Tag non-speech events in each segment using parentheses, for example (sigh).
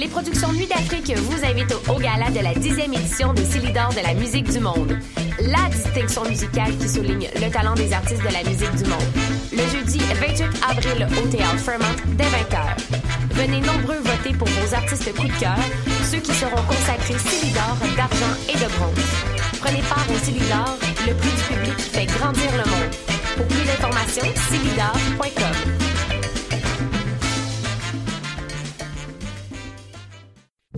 Les productions Nuit d'Afrique vous invitent au gala de la dixième édition des Célidors de la musique du monde. La distinction musicale qui souligne le talent des artistes de la musique du monde. Le jeudi 28 avril au Théâtre Fremont dès 20h. Venez nombreux voter pour vos artistes coup de cœur, ceux qui seront consacrés Célidors d'argent et de bronze. Prenez part au Célidor, le prix du public qui fait grandir le monde. Pour plus d'informations, célidor.com.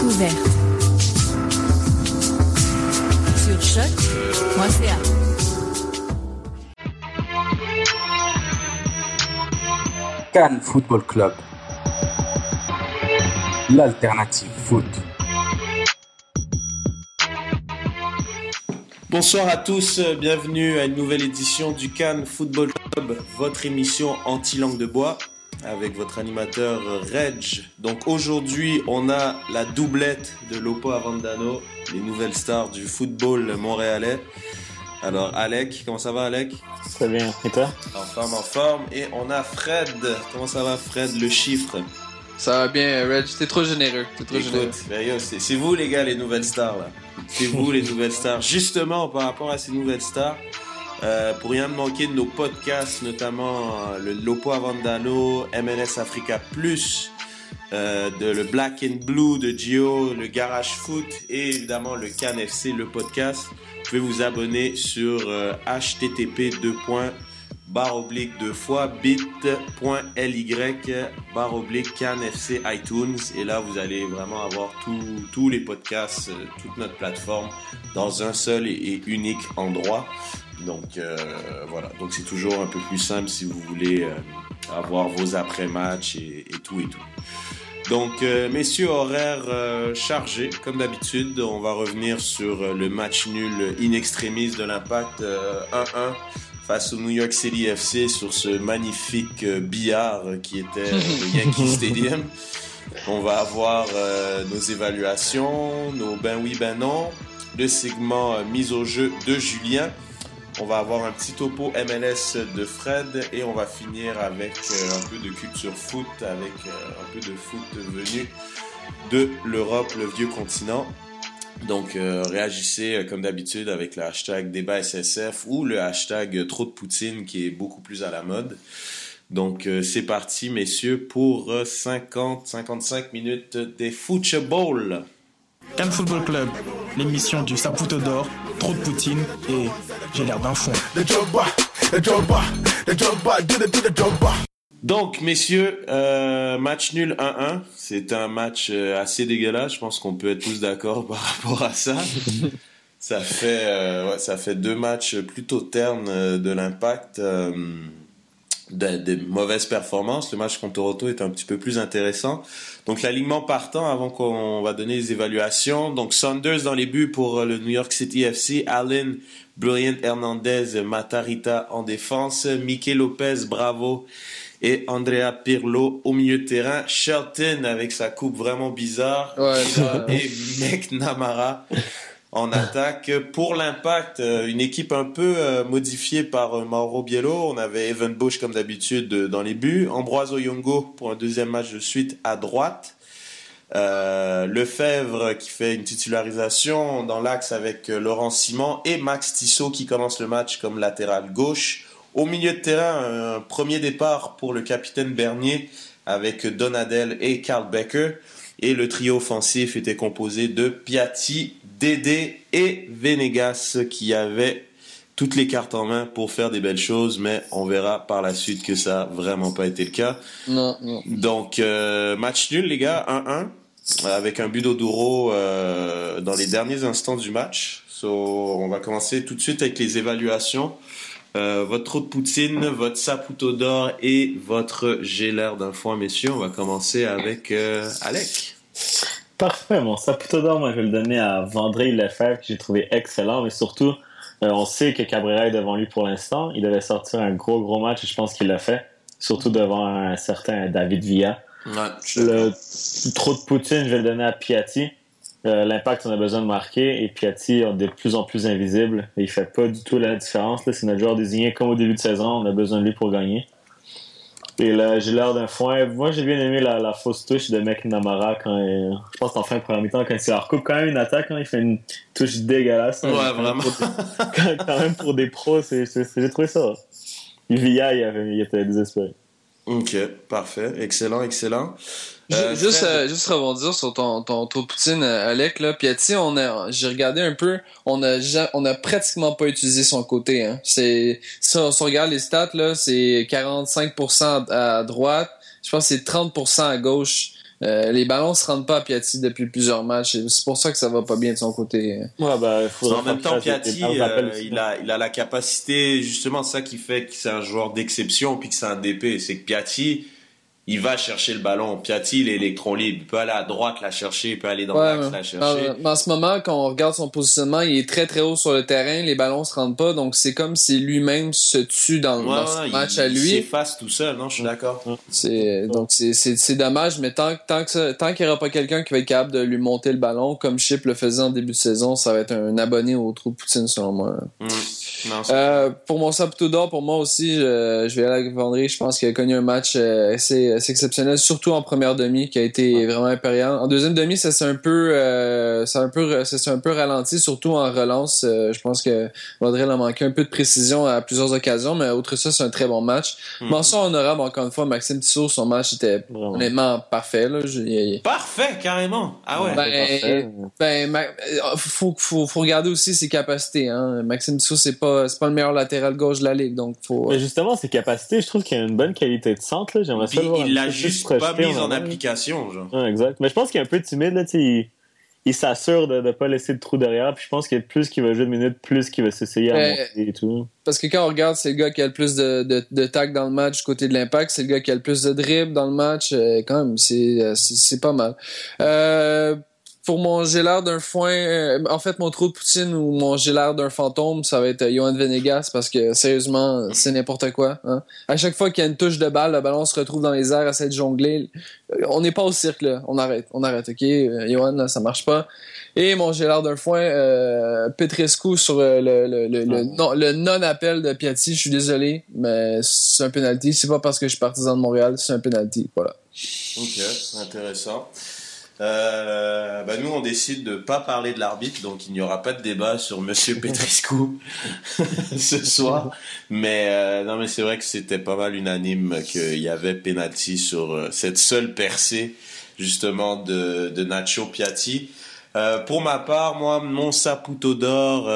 Découverte. Sur choc.ca. Cannes Football Club. L'alternative foot. Bonsoir à tous, bienvenue à une nouvelle édition du Cannes Football Club, votre émission anti-langue de bois avec votre animateur Reg. Donc aujourd'hui, on a la doublette de Lopo Avandano, les nouvelles stars du football montréalais. Alors Alec, comment ça va Alec? Très bien, et toi? En forme, en forme. Et on a Fred. Comment ça va Fred, le chiffre? Ça va bien, Reg, t'es trop généreux. T'es trop généreux. Écoute, ben yo, c'est c'est vous les gars les nouvelles stars là. C'est vous les nouvelles stars. Justement par rapport à ces nouvelles stars, euh, pour rien manquer de nos podcasts, notamment euh, le Lopo Avandano, MLS Africa Plus, euh, le Black and Blue de Gio, le Garage Foot et évidemment le Can FC, le podcast. Vous pouvez vous abonner sur euh, http barre oblique deux fois bit.ly barre oblique Can FC iTunes et là vous allez vraiment avoir tous les podcasts, toute notre plateforme dans un seul et unique endroit. Donc euh, voilà, donc c'est toujours un peu plus simple si vous voulez euh, avoir vos après-matchs et, et tout et tout. Donc, euh, messieurs, horaire euh, chargé, comme d'habitude. On va revenir sur le match nul in extremis de l'Impact euh, 1-1 face au New York City FC sur ce magnifique billard qui était le (laughs) Yankee Stadium. On va avoir nos évaluations, nos ben oui, ben non, le segment mise au jeu de Julien. On va avoir un petit topo MLS de Fred et on va finir avec euh, un peu de culture foot, avec euh, un peu de foot venu de l'Europe, le vieux continent. Donc euh, réagissez comme d'habitude avec le hashtag débat SSF ou le hashtag trop de Poutine qui est beaucoup plus à la mode. Donc c'est parti messieurs pour 50-55 minutes des football. Cannes Football Club, l'émission du Saputo d'or, trop de Poutine et j'ai l'air d'un fond. Donc, messieurs, euh, match nul 1-1. C'est un match euh, assez dégueulasse. Je pense qu'on peut être tous d'accord (laughs) par rapport à ça. ça fait, euh, ouais, ça fait deux matchs plutôt ternes de l'impact. euh, de- des mauvaises performances. Le match contre Toronto est un petit peu plus intéressant. Donc l'alignement partant avant qu'on va donner les évaluations. Donc Saunders dans les buts pour euh, le New York City FC, Allen, Brilliant Hernandez, Matarita en défense, Mickey Lopez, Bravo et Andrea Pirlo au milieu de terrain, Shelton avec sa coupe vraiment bizarre. Ouais, et McNamara en attaque. Pour l'impact, euh, une équipe un peu euh, modifiée par euh, Mauro Biello. On avait Evan Bush comme d'habitude dans les buts. Ambroise Oyongo pour un deuxième match de suite à droite. Euh, Lefebvre qui fait une titularisation dans l'axe avec Laurent Simon et Max Tissot qui commence le match comme latéral gauche. Au milieu de terrain, un premier départ pour le capitaine Bernier avec Donadel et Karl Becker. Et le trio offensif était composé de Piatti, Dédé et Venegas qui avaient toutes les cartes en main pour faire des belles choses, mais on verra par la suite que ça n'a vraiment pas été le cas. Non, non. Donc, euh, match nul, les gars, 1-1, avec un but d'Oduro euh, dans les derniers instants du match. So, on va commencer tout de suite avec les évaluations. Euh, votre trou de poutine, votre saputo d'or et votre gélère d'un foin, messieurs. On va commencer avec euh, Alec. Parfait, mon saputo d'or, moi je vais le donner à Vendré Lefebvre, que j'ai trouvé excellent, mais surtout, euh, on sait que Cabrera est devant lui pour l'instant. Il devait sortir un gros, gros match et je pense qu'il l'a fait, surtout devant un certain David Villa. Ouais. Le trop de Poutine, je vais le donner à Piatti. Euh, L'impact, on a besoin de marquer et Piatti est de plus en plus invisible. Et il fait pas du tout la différence. là. C'est notre joueur désigné comme au début de saison. On a besoin de lui pour gagner. Et là, j'ai l'air d'un foin. Moi, j'ai bien aimé la, la fausse touche de McNamara quand il- je pense en fin de première mi-temps quand il recoupe quand même une attaque. Quand il fait une touche dégueulasse. Ouais, Quand même vraiment. des- (laughs) quand, même pour des pros, j'ai trouvé ça. Villa, il, avait- il était désespéré. Ok, parfait. Excellent, excellent. Euh, juste, euh, juste rebondir sur ton, ton de poutine, euh, Alec, là. Piatti, on a, j'ai regardé un peu, on a, on a pratiquement pas utilisé son côté, hein. C'est, si on, si on regarde les stats, là, c'est 45% à droite. Je pense que c'est 30% à gauche. Euh, les ballons se rendent pas à Piatti depuis plusieurs matchs. et C'est pour ça que ça va pas bien de son côté. Ouais, bah, en même temps, Piatti, euh, il, a, il a la capacité, justement, ça qui fait que c'est un joueur d'exception puis que c'est un DP. C'est que Piatti, il va chercher le ballon. Piatti, il est électron libre. Il peut aller à droite la chercher, il peut aller dans Ouais, l'axe la chercher. Mais en ce moment, quand on regarde son positionnement, il est très très haut sur le terrain, les ballons se rendent pas, donc c'est comme si lui-même se tue dans, Ouais, dans ce il- match à Il lui. s'efface tout seul, non? Je suis d'accord. C'est donc c'est c'est c'est dommage, mais tant tant que ça- tant qu'il y aura pas quelqu'un qui va être capable de lui monter le ballon comme Chip le faisait en début de saison, ça va être un abonné au trou de Poutine selon moi. Mm. Non, Euh, pour mon saputo d'or, pour moi aussi, je, je vais aller avec Vendry. Je pense qu'il a connu un match euh, assez, assez exceptionnel, surtout en première demi, qui a été vraiment impérial. En deuxième demi, ça s'est un peu, euh, ça a un peu, ça s'est un peu ralenti, surtout en relance. Euh, je pense que Vendry a manqué un peu de précision à plusieurs occasions, mais outre ça, c'est un très bon match. Mhm. Mention honorable encore une fois, Maxime Tissot, son match était Vraiment. honnêtement parfait. Là. Je- Parfait, carrément. Ah ouais. Ben, parfait. ben, Ma- euh, faut, faut, faut regarder aussi ses capacités. Hein. Maxime Tissot, c'est pas, c'est pas le meilleur latéral gauche de la ligue, donc faut. Mais justement, ses capacités, je trouve qu'il a une bonne qualité de centre. Là. J'aimerais ça le voir il l'a juste pas mise en application, genre. Ouais, exact. Mais je pense qu'il est un peu timide. Là, il il s'assure de ne pas laisser de trou derrière. Puis je pense que plus qu'il va jouer de minutes, plus qu'il va s'essayer à Euh, monter et tout. Parce que quand on regarde, c'est le gars qui a le plus de, de, de tac dans le match du côté de l'impact. C'est le gars qui a le plus de dribble dans le match. Euh, quand même, c'est, euh, c'est, c'est pas mal. Euh, pour mon gélard d'un foin, euh, en fait, mon trou de poutine ou mon gélard d'un fantôme, ça va être euh, Johan Venegas parce que sérieusement, c'est n'importe quoi. Hein. À chaque fois qu'il y a une touche de balle, le ballon se retrouve dans les airs, essaie de jongler. Euh, On n'est pas au cirque, là. On arrête. On arrête, OK? Euh, Johan, là, ça marche pas. Et mon d'un foin, euh, Petrescu sur le, le, le, le, non, le non-appel de Piatti. Je suis désolé, mais c'est un penalty. C'est pas parce que je suis partisan de Montréal, c'est un penalty. Voilà. Ok, intéressant. Euh, bah nous, on décide de pas parler de l'arbitre, donc il n'y aura pas de débat sur Monsieur (laughs) Petrescu (laughs) ce soir. Mais euh, non, mais c'est vrai que c'était pas mal unanime qu'il y avait penalty sur euh, cette seule percée justement de, de Nacho Piatti. Euh, pour ma part, moi, mon Saputo d'or,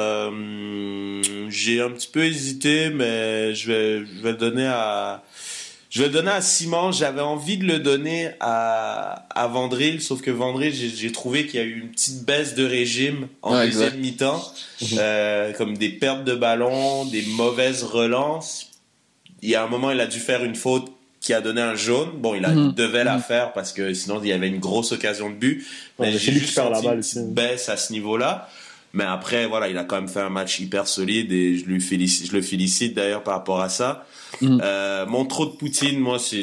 j'ai un petit peu hésité, mais je vais, je vais le donner à, je vais le donner à Simon. J'avais envie de le donner à, à Vandril, sauf que Vandril, j'ai trouvé qu'il y a eu une petite baisse de régime en Ouais, deuxième mi-temps, euh, comme des pertes de ballon, des mauvaises relances. Il y a un moment, il a dû faire une faute qui a donné un jaune. Bon, il, a, Mhm. il devait la faire parce que sinon il y avait une grosse occasion de but. Mais mais j'ai c'est lui juste qui perd la senti balle une petite baisse à ce niveau-là. Mais après, voilà, il a quand même fait un match hyper solide et je lui félicite, je le félicite d'ailleurs par rapport à ça. Mhm. Euh, mon trop de Poutine, moi, c'est,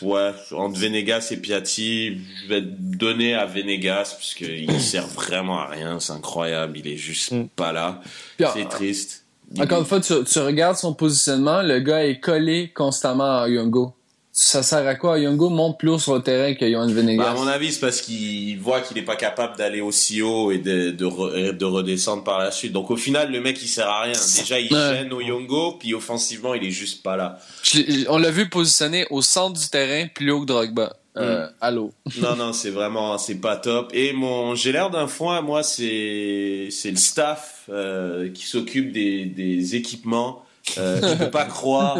ouais, entre Venegas et Piatti, je vais donner à Venegas parce qu'il sert vraiment à rien, c'est incroyable, il est juste Mhm. pas là. C'est triste. Encore une fois, tu, tu regardes son positionnement, le gars est collé constamment à Yungo. Ça sert à quoi? Yongo monte plus haut sur le terrain que Yohan Venegas. Bah, à mon avis, c'est parce qu'il voit qu'il est pas capable d'aller aussi haut et de, de, re- de redescendre par la suite. Donc au final, le mec, il sert à rien. Déjà, il Ouais. gêne au Yongo, puis offensivement, il est juste pas là. Je on l'a vu positionné au centre du terrain, plus haut que Drogba. Euh, Allô. (laughs) Non, non, c'est vraiment, c'est pas top. Et mon, j'ai l'air d'un foin, moi, c'est, c'est le staff euh, qui s'occupe des, des équipements. Euh, je peux pas (laughs) croire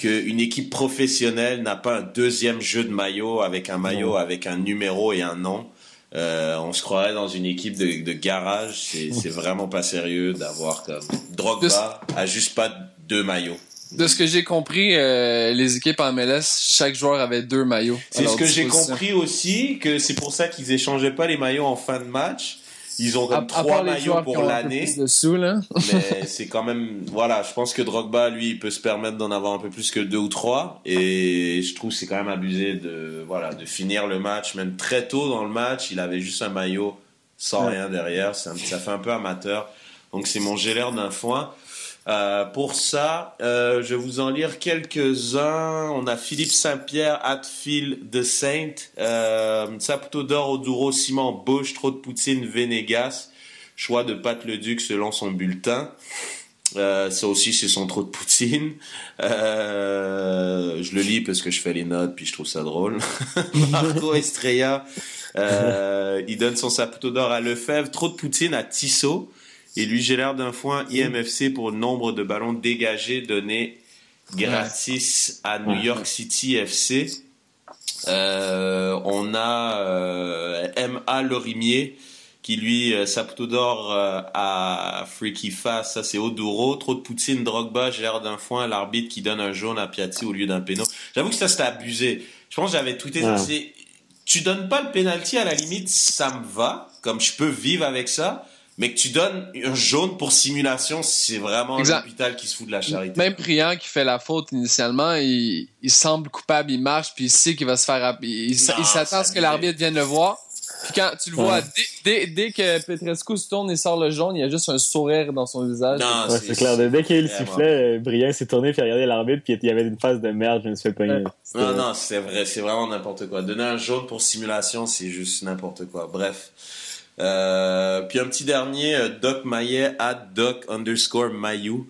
qu'une équipe professionnelle n'a pas un deuxième jeu de maillot avec un maillot avec un numéro et un nom. Euh, on se croirait dans une équipe de, de garage. C'est, c'est vraiment pas sérieux d'avoir comme Drogba a juste pas deux maillots. De ce que j'ai compris, euh, les équipes en MLS, chaque joueur avait deux maillots. C'est ce que j'ai compris aussi, que c'est pour ça qu'ils échangeaient pas les maillots en fin de match. Ils ont comme trois maillots pour ont un peu l'année, plus de sous, là. (laughs) mais c'est quand même, voilà, je pense que Drogba, lui, il peut se permettre d'en avoir un peu plus que deux ou trois, et je trouve que c'est quand même abusé de, voilà, de finir le match, même très tôt dans le match, il avait juste un maillot sans Ouais. rien derrière, un- ça fait un peu amateur, donc c'est mon gélère d'un foin. Euh, pour ça, euh, je vais vous en lire quelques-uns. On a Philippe Saint-Pierre, Atfield de Saint, euh, Saputo d'Or, Oduro, Simon Bush, Trop de Poutine, Venegas. Choix de Pat Leduc selon son bulletin. Ça aussi, c'est son trop de poutine. Je le lis parce que je fais les notes, puis je trouve ça drôle. (laughs) Marco Estrella, il donne son saputo d'or à Lefebvre. Trop de poutine à Tissot. Et lui, j'ai l'air d'un foin IMFC pour le nombre de ballons dégagés donnés gratis à New York City FC. Euh, on a euh, M.A. Lorimier qui lui euh, Saputo d'or euh, à Freaky Fast, ça c'est Oduro, trop de poutine, Drogba, j'ai l'air d'un foin, l'arbitre qui donne un jaune à Piatti au lieu d'un péno. J'avoue que ça c'était abusé. Je pense que j'avais tweeté ça, Ouais. tu donnes pas le penalty à la limite, ça me va, comme je peux vivre avec ça, mais que tu donnes un jaune pour simulation, c'est vraiment l'hôpital qui se fout de la charité. Même Priant qui fait la faute initialement, il, il semble coupable, il marche, puis il sait qu'il va se faire. Il, il s'attend à ce que l'arbitre vienne le voir. Puis quand tu le vois, Ouais. dès, dès, dès que Petrescu se tourne et sort le jaune, il y a juste un sourire dans son visage. Non, Ouais, c'est clair. Dès qu'il y a eu le vraiment- sifflet, euh, Brian s'est tourné puis a regardé l'arbitre puis il y avait une phase de merde, je me suis fait pogner. Non, non, c'est vrai, c'est vraiment n'importe quoi. Donner un jaune pour simulation, c'est juste n'importe quoi. Bref. Euh, puis un petit dernier, euh, Doc Maillet, at Doc underscore Mayou.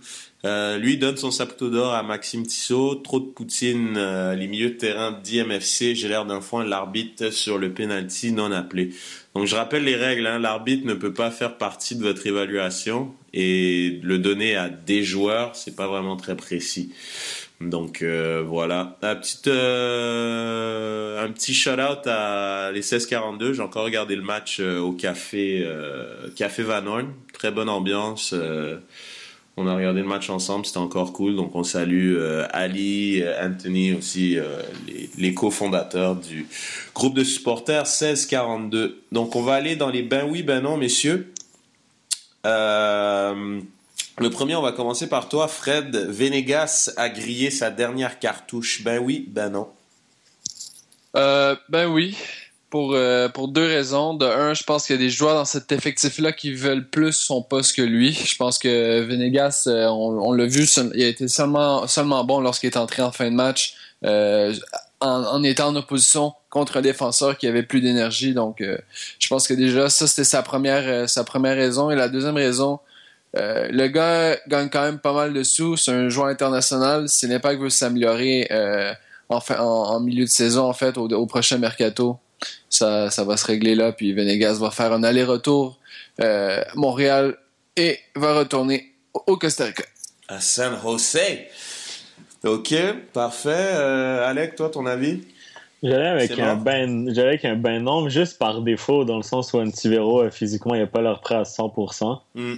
Euh, lui donne son saputo d'or à Maxime Tissot. Trop de poutine, euh, les milieux de terrain d'IMFC. J'ai l'air d'un foin l'arbitre sur le penalty non appelé. Donc je rappelle les règles. Hein. L'arbitre ne peut pas faire partie de votre évaluation et le donner à des joueurs, c'est pas vraiment très précis. Donc euh, voilà, un petit euh, un petit shout out à les 1642. J'ai encore regardé le match euh, au café café Van Horn. Très bonne ambiance. on a regardé le match ensemble, c'était encore cool. Donc on salue Ali, Anthony aussi, les, les cofondateurs du groupe de supporters 1642. Donc on va aller dans les ben oui ben non messieurs. Euh, le premier, on va commencer par toi, Fred. Venegas a grillé sa dernière cartouche. Ben oui, ben non. Euh, ben oui, pour, euh, pour deux raisons. De un, je pense qu'il y a des joueurs dans cet effectif-là qui veulent plus son poste que lui. Je pense que Venegas, euh, on, l'a vu, il a été seulement, seulement bon lorsqu'il est entré en fin de match, en, étant en opposition contre un défenseur qui avait plus d'énergie. Donc, je pense que déjà, ça, c'était sa première, sa première raison. Et la deuxième raison, euh, le gars gagne quand même pas mal de sous. C'est un joueur international. Si l'impact veut s'améliorer euh, en, fin- en, en milieu de saison, en fait, au, au prochain mercato, ça, ça va se régler là. Puis Venegas va faire un aller-retour euh, à Montréal et va retourner au, Costa Rica. À San Jose. Ok, parfait. Euh, Alec, toi, ton avis? J'allais avec C'est un mort. ben, j'allais avec un ben non, juste par défaut, dans le sens où Antivero, physiquement, il n'a pas l'air prêt à 100%. Hmm.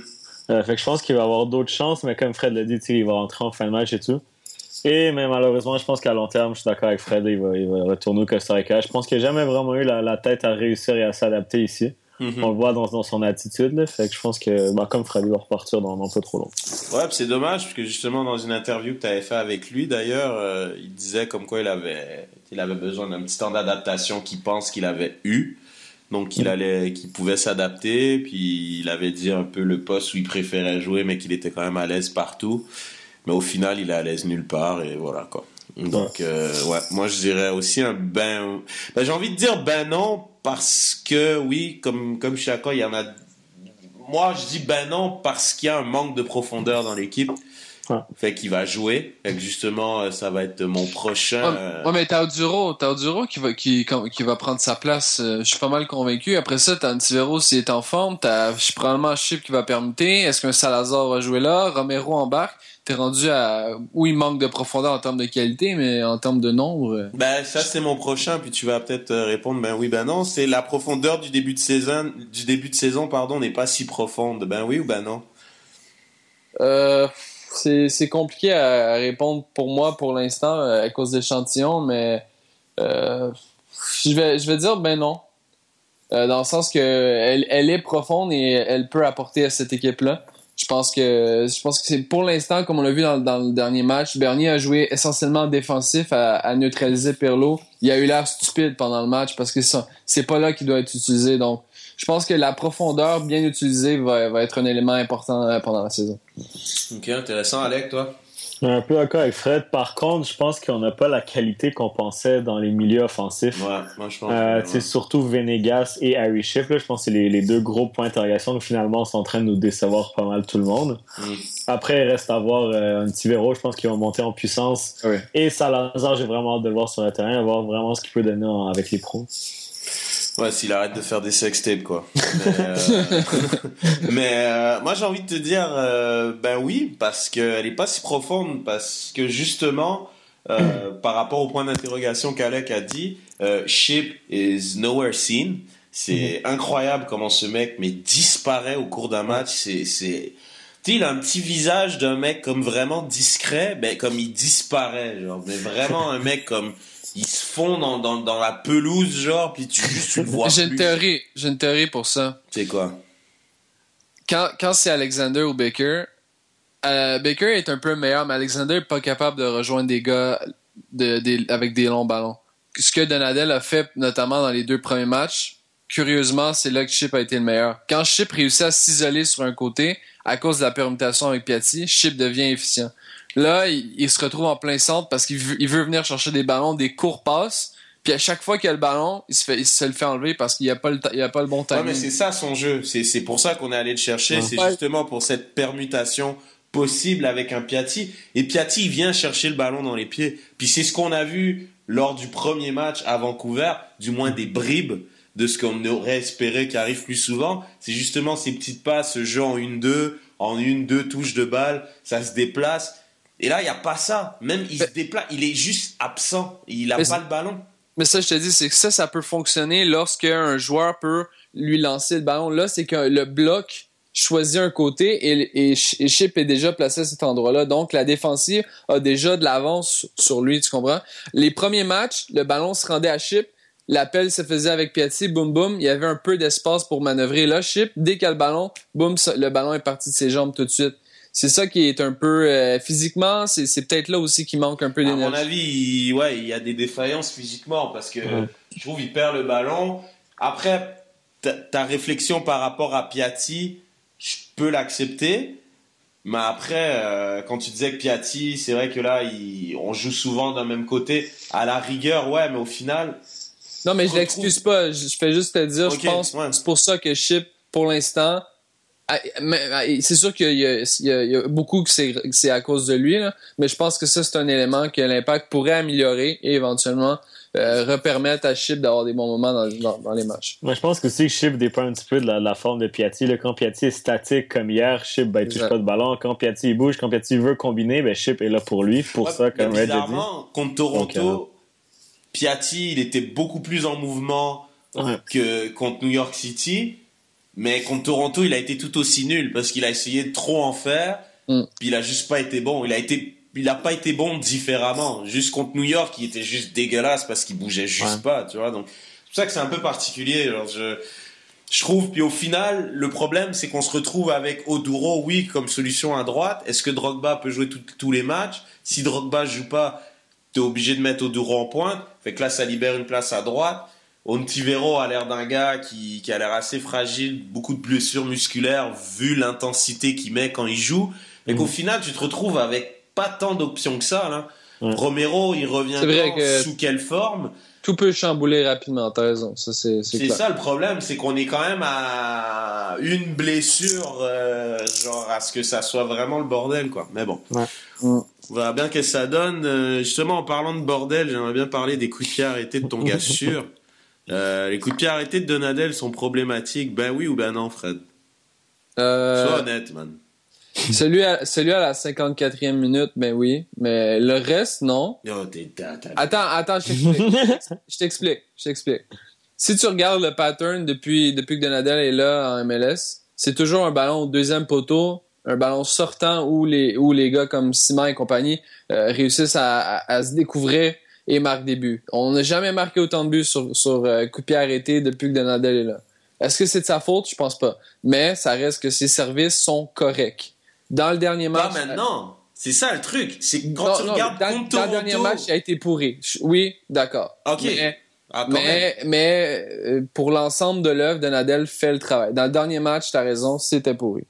Euh, fait que je pense qu'il va avoir d'autres chances, mais comme Fred l'a dit, il va rentrer en fin de match et tout. Et mais malheureusement, je pense qu'à long terme, je suis d'accord avec Fred, il va, il va retourner au Costa Rica. Je pense qu'il n'a jamais vraiment eu la, la tête à réussir et à s'adapter ici. Mhm. On le voit dans, dans son attitude. Là. Fait que je pense que, bah, comme Fred, il va repartir dans, dans pas trop long. Ouais, c'est dommage, parce que justement, dans une interview que tu avais fait avec lui, d'ailleurs, euh, il disait comme quoi il avait, il avait besoin d'un petit temps d'adaptation qu'il pense qu'il avait eu. Donc, qu'il allait, qu'il pouvait s'adapter, puis il avait dit un peu le poste où il préférait jouer, mais qu'il était quand même à l'aise partout. Mais au final, il est à l'aise nulle part, et voilà, quoi. Donc, euh, ouais, moi je dirais aussi un ben. ben j'ai envie de dire ben non parce que oui, comme comme Chaka, il y en a. Moi, je dis ben non parce qu'il y a un manque de profondeur dans l'équipe. Fait qu'il va jouer. Fait que justement, euh, ça va être mon prochain. Ouais, euh, ouais, mais t'as Oduro, t'as Oduro qui va, qui, qui va prendre sa place. Euh, Je suis pas mal convaincu. Après ça, t'as Antivero s'il est en forme. T'as je- probablement Chip qui va permuter. Est-ce qu'un Salazar va jouer là? Romero embarque. T'es rendu à où il manque de profondeur en termes de qualité, mais en termes de nombre. Ben ça c'est mon prochain, puis tu vas peut-être répondre ben oui ben non. C'est la profondeur du début de saison, du début de saison pardon n'est pas si profonde. Ben oui ou ben non? Euh, c'est compliqué à, répondre pour moi pour l'instant euh, à cause d'échantillons, mais euh, je vais je vais dire ben non. Euh, dans le sens que elle, elle est profonde et elle peut apporter à cette équipe-là. Je pense que je pense que c'est pour l'instant, comme on l'a vu dans, dans le dernier match, Bernier a joué essentiellement défensif à, à neutraliser Pirlo. Il a eu l'air stupide pendant le match parce que c'est pas là qu'il doit être utilisé. Donc, je pense que la profondeur bien utilisée va, va être un élément important euh, pendant la saison. Ok intéressant Alec toi? Un peu d'accord avec Fred. Par contre, je pense qu'on n'a pas la qualité qu'on pensait dans les milieux offensifs. Ouais moi je pense. Euh, ouais. tu sais, Surtout Venegas et Harry Schiff, là, je pense que c'est les, les deux gros points d'interrogation. Donc, Finalement, en train de nous décevoir pas mal tout le monde. Mm. Après, il reste à voir euh, un petit Véro, je pense qu'ils vont monter en puissance. Oui. Et Salazar, j'ai vraiment hâte de le voir sur le terrain, voir vraiment ce qu'il peut donner en- avec les pros. Ouais, s'il arrête de faire des sextapes, quoi. (laughs) Mais, euh, mais, euh, moi, j'ai envie de te dire, euh, ben oui, parce qu'elle est pas si profonde, parce que justement, euh, (clears throat) par rapport au point d'interrogation qu'Alec a dit, euh, Ship is nowhere seen. C'est incroyable comment ce mec mais disparaît au cours d'un match. C'est, c'est, tu sais, il a un petit visage d'un mec comme vraiment discret, ben comme il disparaît, genre, mais vraiment un mec comme il se fond dans, dans, dans la pelouse, genre, puis tu juste tu le vois J'ai une théorie, j'ai une théorie pour ça. C'est quoi? Quand, quand c'est Alexander ou Baker, euh, Baker est un peu meilleur, mais Alexander est pas capable de rejoindre des gars de, des- avec des longs ballons. Ce que Donadel a fait, notamment dans les deux premiers matchs, curieusement, c'est là que Chip a été le meilleur. Quand Chip réussit à s'isoler sur un côté, à cause de la permutation avec Piatti, Chip devient efficient. Là, il, il se retrouve en plein centre parce qu'il veut, il veut venir chercher des ballons, des courts passes. Puis à chaque fois qu'il a le ballon, il se, fait, il se le fait enlever parce qu'il n'y a, pas le ta- il a pas le bon Ouais, timing. mais c'est ça son jeu. C'est, c'est pour ça qu'on est allé le chercher. Ouais. C'est Ouais. justement pour cette permutation possible avec un Piatti. Et Piatti, il vient chercher le ballon dans les pieds. Puis c'est ce qu'on a vu lors du premier match à Vancouver, du moins des bribes de ce qu'on aurait espéré qui arrive plus souvent. C'est justement ces petites passes, ce jeu en une-deux, en une-deux touches de balle, ça se déplace. Et là, il n'y a pas ça. Même, il se déplace, il est juste absent. Il n'a pas le ballon. Mais ça, je te dis, c'est que ça, ça peut fonctionner lorsque un joueur peut lui lancer le ballon. Là, c'est que le bloc choisit un côté et, et, et Chip est déjà placé à cet endroit-là. Donc, la défensive a déjà de l'avance sur lui, tu comprends? Les premiers matchs, le ballon se rendait à Chip. L'appel se faisait avec Piatti, boum boum. Il y avait un peu d'espace pour manœuvrer. Là, Chip, dès qu'il a le ballon, boum, le ballon est parti de ses jambes tout de suite. C'est ça qui est un peu euh, physiquement, c'est c'est peut-être là aussi qu'il manque un peu À mon d'énergie. avis, il, ouais, il y a des défaillances physiquement parce que Ouais. je trouve il perd le ballon. Après, ta, ta réflexion par rapport à Piatti, je peux l'accepter. Mais après, euh, quand tu disais que Piatti, c'est vrai que là, il- on joue souvent d'un même côté. À la rigueur, ouais, mais au final, Non, mais je retrouve- l'excuse pas. Je, je fais juste te dire, Ok, je pense, ouais. c'est pour ça que Chip, pour l'instant, c'est sûr qu'il y a, y y beaucoup que c'est, à cause de lui, là, mais je pense que ça, c'est un élément que l'impact pourrait améliorer et éventuellement euh, repermettre à Chip d'avoir des bons moments dans, dans, dans les matchs. Mais je pense que aussi que Chip dépend un petit peu de la, de la forme de Piatti. Là, quand Piatti est statique comme hier, Chip ben, il touche pas de ballon. Quand Piatti il bouge, quand Piatti veut combiner, ben, Chip est là pour lui. Pour Ouais, ça, comme Red a dit. contre Toronto, Donc, Piatti, il était beaucoup plus en mouvement Ouais. que contre New York City. Mais contre Toronto, il a été tout aussi nul parce qu'il a essayé de trop en faire. Mm. Puis il a juste pas été bon. Il a été, il a pas été bon différemment. Juste contre New York, il était juste dégueulasse parce qu'il bougeait juste Ouais. pas, tu vois. Donc c'est pour ça que c'est un peu particulier. Genre, je, je trouve. Puis au final, le problème, c'est qu'on se retrouve avec Oduro, oui, comme solution à droite. Est-ce que Drogba peut jouer tout- tous les matchs? Si Drogba joue pas, t'es obligé de mettre Oduro en pointe. Fait que là, ça libère une place à droite. Ontivero a l'air d'un gars qui, qui a l'air assez fragile, beaucoup de blessures musculaires vu l'intensité qu'il met quand il joue. Et qu'au final, tu te retrouves avec pas tant d'options que ça. Là. Romero, il revient vrai que- sous quelle forme? Tout peut chambouler rapidement, t'as raison. Ça, c'est, ça le problème, c'est qu'on est quand même à une blessure, euh, genre à ce que ça soit vraiment le bordel, quoi. Mais bon, Ouais. Mm. on verra bien qu'est-ce que ça donne. Euh, justement, en parlant de bordel, j'aimerais bien parler des coups de pied arrêtés de ton gars (laughs) sûr. Euh, les coups de pied arrêtés de Donadel sont problématiques. Ben oui ou ben non, Fred? Euh, Sois honnête, man. (laughs) celui, à, celui à la 54e minute, ben oui. Mais le reste, non. Attends, attends, je t'explique. (laughs) je t'explique, je t'explique. Si tu regardes le pattern depuis, depuis que Donadel est là en MLS, c'est toujours un ballon au deuxième poteau, un ballon sortant où les, où les gars comme Simon et compagnie euh, réussissent à, à, à se découvrir et marquent des buts. On n'a jamais marqué autant de buts sur, sur euh, coup de pied arrêté depuis que Donadel est là. Est-ce que c'est de sa faute? Je pense pas. Mais ça reste que ses services sont corrects. Dans le dernier Pas match... maintenant. C'est ça le truc. C'est quand Non, tu non, regardes dans, contre dans le dernier match, il a été pourri. Oui, d'accord. Ok. Mais, Ah, mais, mais, euh, pour l'ensemble de l'œuvre, Donadel fait le travail. Dans le dernier match, t'as raison, c'était pourri.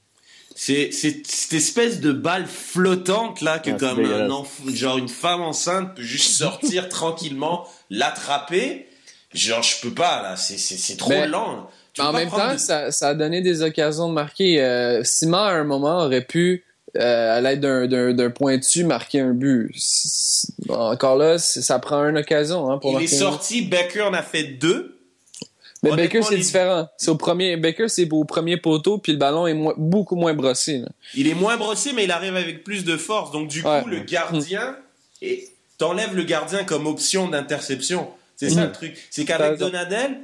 C'est cette espèce de balle flottante là que c'est comme un enfant, genre une femme enceinte peut juste (laughs) sortir tranquillement, l'attraper. Genre je peux pas là, c'est c'est c'est trop Mais- lent. Tu Mais peux en même temps, ça, ça a donné des occasions de marquer. Euh, Simon, à un moment, aurait pu, euh, à l'aide d'un- d'un d'un pointu, marquer un but. Encore là, ça prend une occasion hein, pour il est sorti, Becker en a fait deux. Mais Baker, c'est les- différent. C'est au premier, Baker, c'est au premier poteau, puis le ballon est beaucoup moins brossé. là. Il est moins brossé mais il arrive avec plus de force. Donc du coup le gardien et t'enlèves le gardien comme option d'interception. C'est ça Mhm. le truc. C'est qu'avec. Donadel,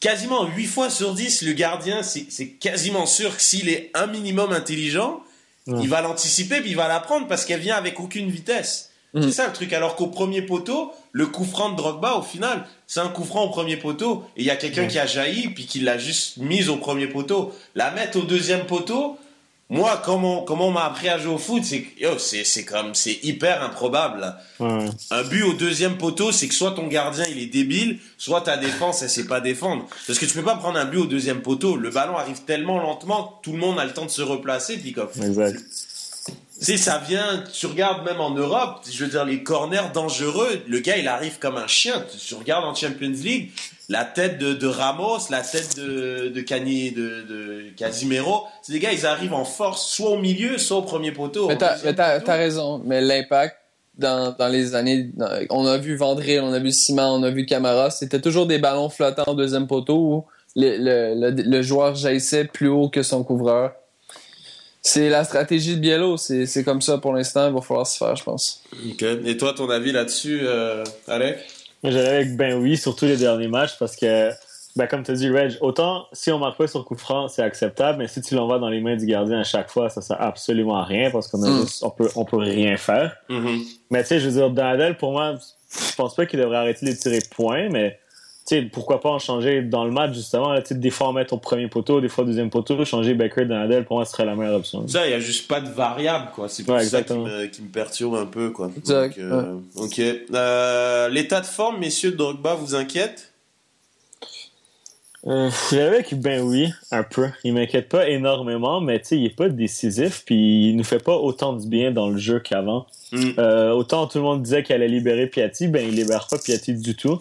quasiment 8 fois sur 10, le gardien, c'est c'est quasiment sûr que s'il est un minimum intelligent, Ouais. il va l'anticiper puis il va la prendre parce qu'elle vient avec aucune vitesse. Mhm. C'est ça le truc. Alors qu'au premier poteau, le coup franc de Drogba, au final, c'est un coup franc au premier poteau et il y a quelqu'un qui a jailli puis qui l'a juste mise au premier poteau. La mettre au deuxième poteau, moi, comment, comment on m'a appris à jouer au foot, c'est c'est, comme, c'est hyper improbable. Ouais. Un but au deuxième poteau, c'est que soit ton gardien il est débile, soit ta défense elle sait pas défendre. Parce que tu peux pas prendre un but au deuxième poteau. Le ballon arrive tellement lentement que tout le monde a le temps de se replacer. Puis comme, sais, ça vient, tu regardes même en Europe, je veux dire, les corners dangereux, le gars il arrive comme un chien. Tu, regardes en Champions League, la tête de, de Ramos, la tête de, de, Cani, de, de Casimiro, c'est des gars, ils arrivent en force, soit au milieu, soit au premier poteau. Mais t'as, raison. Mais l'impact dans, dans les années, dans- on a vu Vandril, on a vu Simon, on a vu Camara, c'était toujours des ballons flottants au deuxième poteau où le, le, le, le joueur jaillissait plus haut que son couvreur. C'est la stratégie de Biello, c'est, c'est comme ça pour l'instant, il va falloir se faire, je pense. Ok. Et toi, ton avis là-dessus, euh, Alec? Moi, j'allais avec ben oui, surtout les derniers matchs, parce que, ben, comme tu as dit, Reg, autant si on marque pas sur coup franc, c'est acceptable, mais si tu l'envoies dans les mains du gardien à chaque fois, ça sert absolument à rien, parce qu'on a Mm. juste- on peut, on peut rien faire. Mais tu sais, je veux dire, Donadel, pour moi, je pense pas qu'il devrait arrêter de tirer point, mais sais, pourquoi pas en changer dans le match, justement. Là, des fois, en mettre au premier poteau, des fois au deuxième poteau, changer Baker, Donadel, pour moi, ce serait la meilleure option. Ça, il n'y a juste pas de variable, quoi. C'est pour Ouais, ça qui me, qui me perturbe un peu, quoi. Exact, Donc, euh, Ok. Euh, L'état de forme, messieurs de Drogba, vous inquiète? Euh, avec ben oui, un peu. Il m'inquiète pas énormément, mais tu sais, il est pas décisif, puis il nous fait pas autant du bien dans le jeu qu'avant. Mm. Euh, autant tout le monde disait qu'il allait libérer Piatti, ben il libère pas Piatti du tout.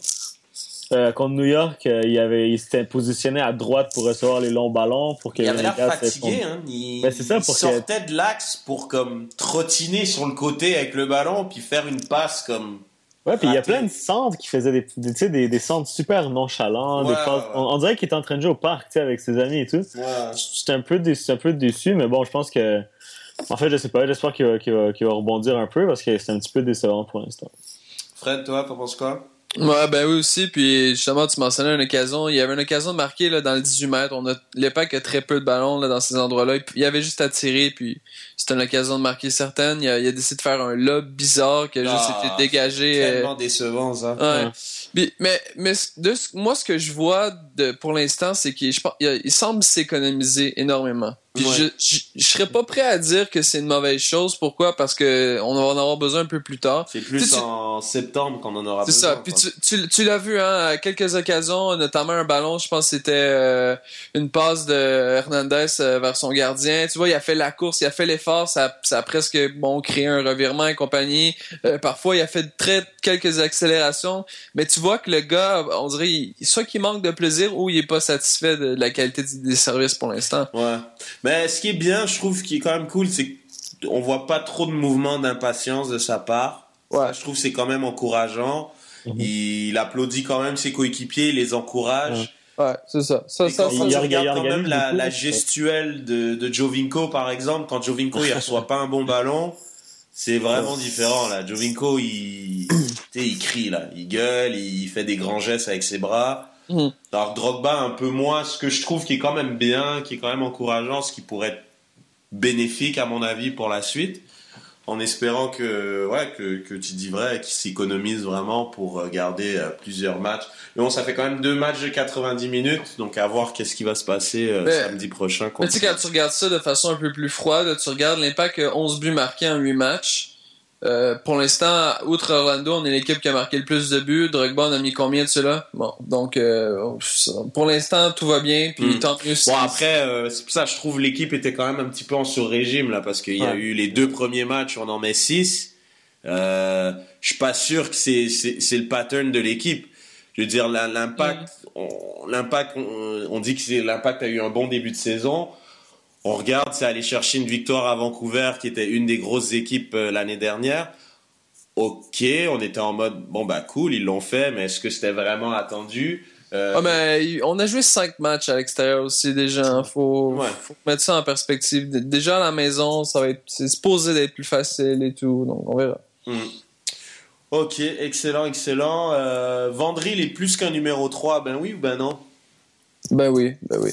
Euh, contre New York, euh, il avait, il s'était positionné à droite pour recevoir les longs ballons, pour que Il avait l'air fatigué, hein. Il, Ben, c'est ça, il pour que- sortait de l'axe pour comme trottiner sur le côté avec le ballon, puis faire une passe comme. Ouais, puis il y a plein de centres qui faisaient des, des, des, des centres super nonchalants. des Ouais, passes- ouais, ouais. On, on dirait qu'il était en train de jouer au parc, avec ses amis et tout. J'étais un peu déçu, un peu déçu, mais bon, je pense que. En fait, je sais pas, j'espère qu'il va, qu'il va, qu'il va rebondir un peu parce que c'est un petit peu décevant pour l'instant. Fred, toi, t'en penses quoi? Ouais, ben oui aussi. Puis justement, tu mentionnais une occasion. Il y avait une occasion de marquer là, dans le 18 mètres. On a l'EPAC a très peu de ballons là, dans ces endroits-là. Il y avait juste à tirer, puis c'était une occasion de marquer certaines. Il a, il a décidé de faire un lob bizarre qui a juste Ah, été dégagé. euh, Tellement décevant, ça. Ouais. Ouais. Puis- mais mais ce- de ce- moi, ce que je vois de, pour l'instant, c'est qu'il je pense- il, a- il semble s'économiser énormément. Puis Ouais. je, je, je serais pas prêt à dire que c'est une mauvaise chose. Pourquoi? Parce que on va en avoir besoin un peu plus tard. C'est plus Tu sais, tu- en septembre qu'on en aura C'est besoin. ça. Puis tu, tu, tu l'as vu, hein, à quelques occasions, notamment un ballon, je pense que c'était euh, une passe de Hernandez euh, vers son gardien. Tu vois, il a fait la course, il a fait l'effort, ça, ça a presque bon créé un revirement et compagnie. Euh, parfois, il a fait très quelques accélérations, mais tu vois que le gars, on dirait, il- soit qu'il manque de plaisir ou il est pas satisfait de, la qualité des services pour l'instant. Ouais. Mais ce qui est bien, je trouve, qui est quand même cool, c'est qu'on voit pas trop de mouvements d'impatience de sa part. Ouais. Ça, je trouve que c'est quand même encourageant. Mhm. Il applaudit quand même ses coéquipiers, il les encourage. Ouais, c'est ça. Ça, ça, quand, il il quand même la, ouais. gestuelle de, de Jovinko, par exemple, quand Jovinko il (laughs) reçoit pas un bon ballon, c'est vraiment différent là. Jovinko il, tu sais, il crie là, il gueule, il fait des grands gestes avec ses bras. Mhm. Alors Drogba un peu moins, ce que je trouve qui est quand même bien, qui est quand même encourageant, ce qui pourrait être bénéfique à mon avis pour la suite, en espérant que ouais que, que tu dis vrai, qu'il s'économise vraiment pour garder euh, plusieurs matchs. Mais bon, ça fait quand même deux matchs de 90 minutes, donc à voir qu'est-ce qui va se passer euh, Mais- samedi prochain. Mais tu sais, quand tu regardes ça de façon un peu plus froide, tu regardes l'impact euh, 11 buts marqués en 8 matchs. Euh, pour l'instant, outre Orlando, on est l'équipe qui a marqué le plus de buts. Drogba en a mis combien de cela? Bon, donc euh, pour l'instant, tout va bien. Puis Mm. tant mieux si- Bon après, euh, c'est pour ça je trouve l'équipe était quand même un petit peu en sur-régime là parce qu'il y a eu les deux premiers matchs, on en met six. Je suis pas sûr que c'est le pattern de l'équipe. Je veux dire l'impact, on- l'impact, on, on dit que l'impact a eu un bon début de saison. On regarde, c'est aller chercher une victoire à Vancouver qui était une des grosses équipes euh, l'année dernière. Ok, on était en mode bon bah cool, ils l'ont fait, mais est-ce que c'était vraiment attendu? Euh, Ah, mais on a joué 5 matchs à l'extérieur aussi déjà. hein. Faut, Ouais. faut mettre ça en perspective. Déjà à la maison, ça va être c'est supposé d'être plus facile et tout. Donc on verra. Hmm. Ok, excellent, excellent. Euh, Vandril est plus qu'un numéro 3, ben oui ou ben non? Ben oui, ben oui.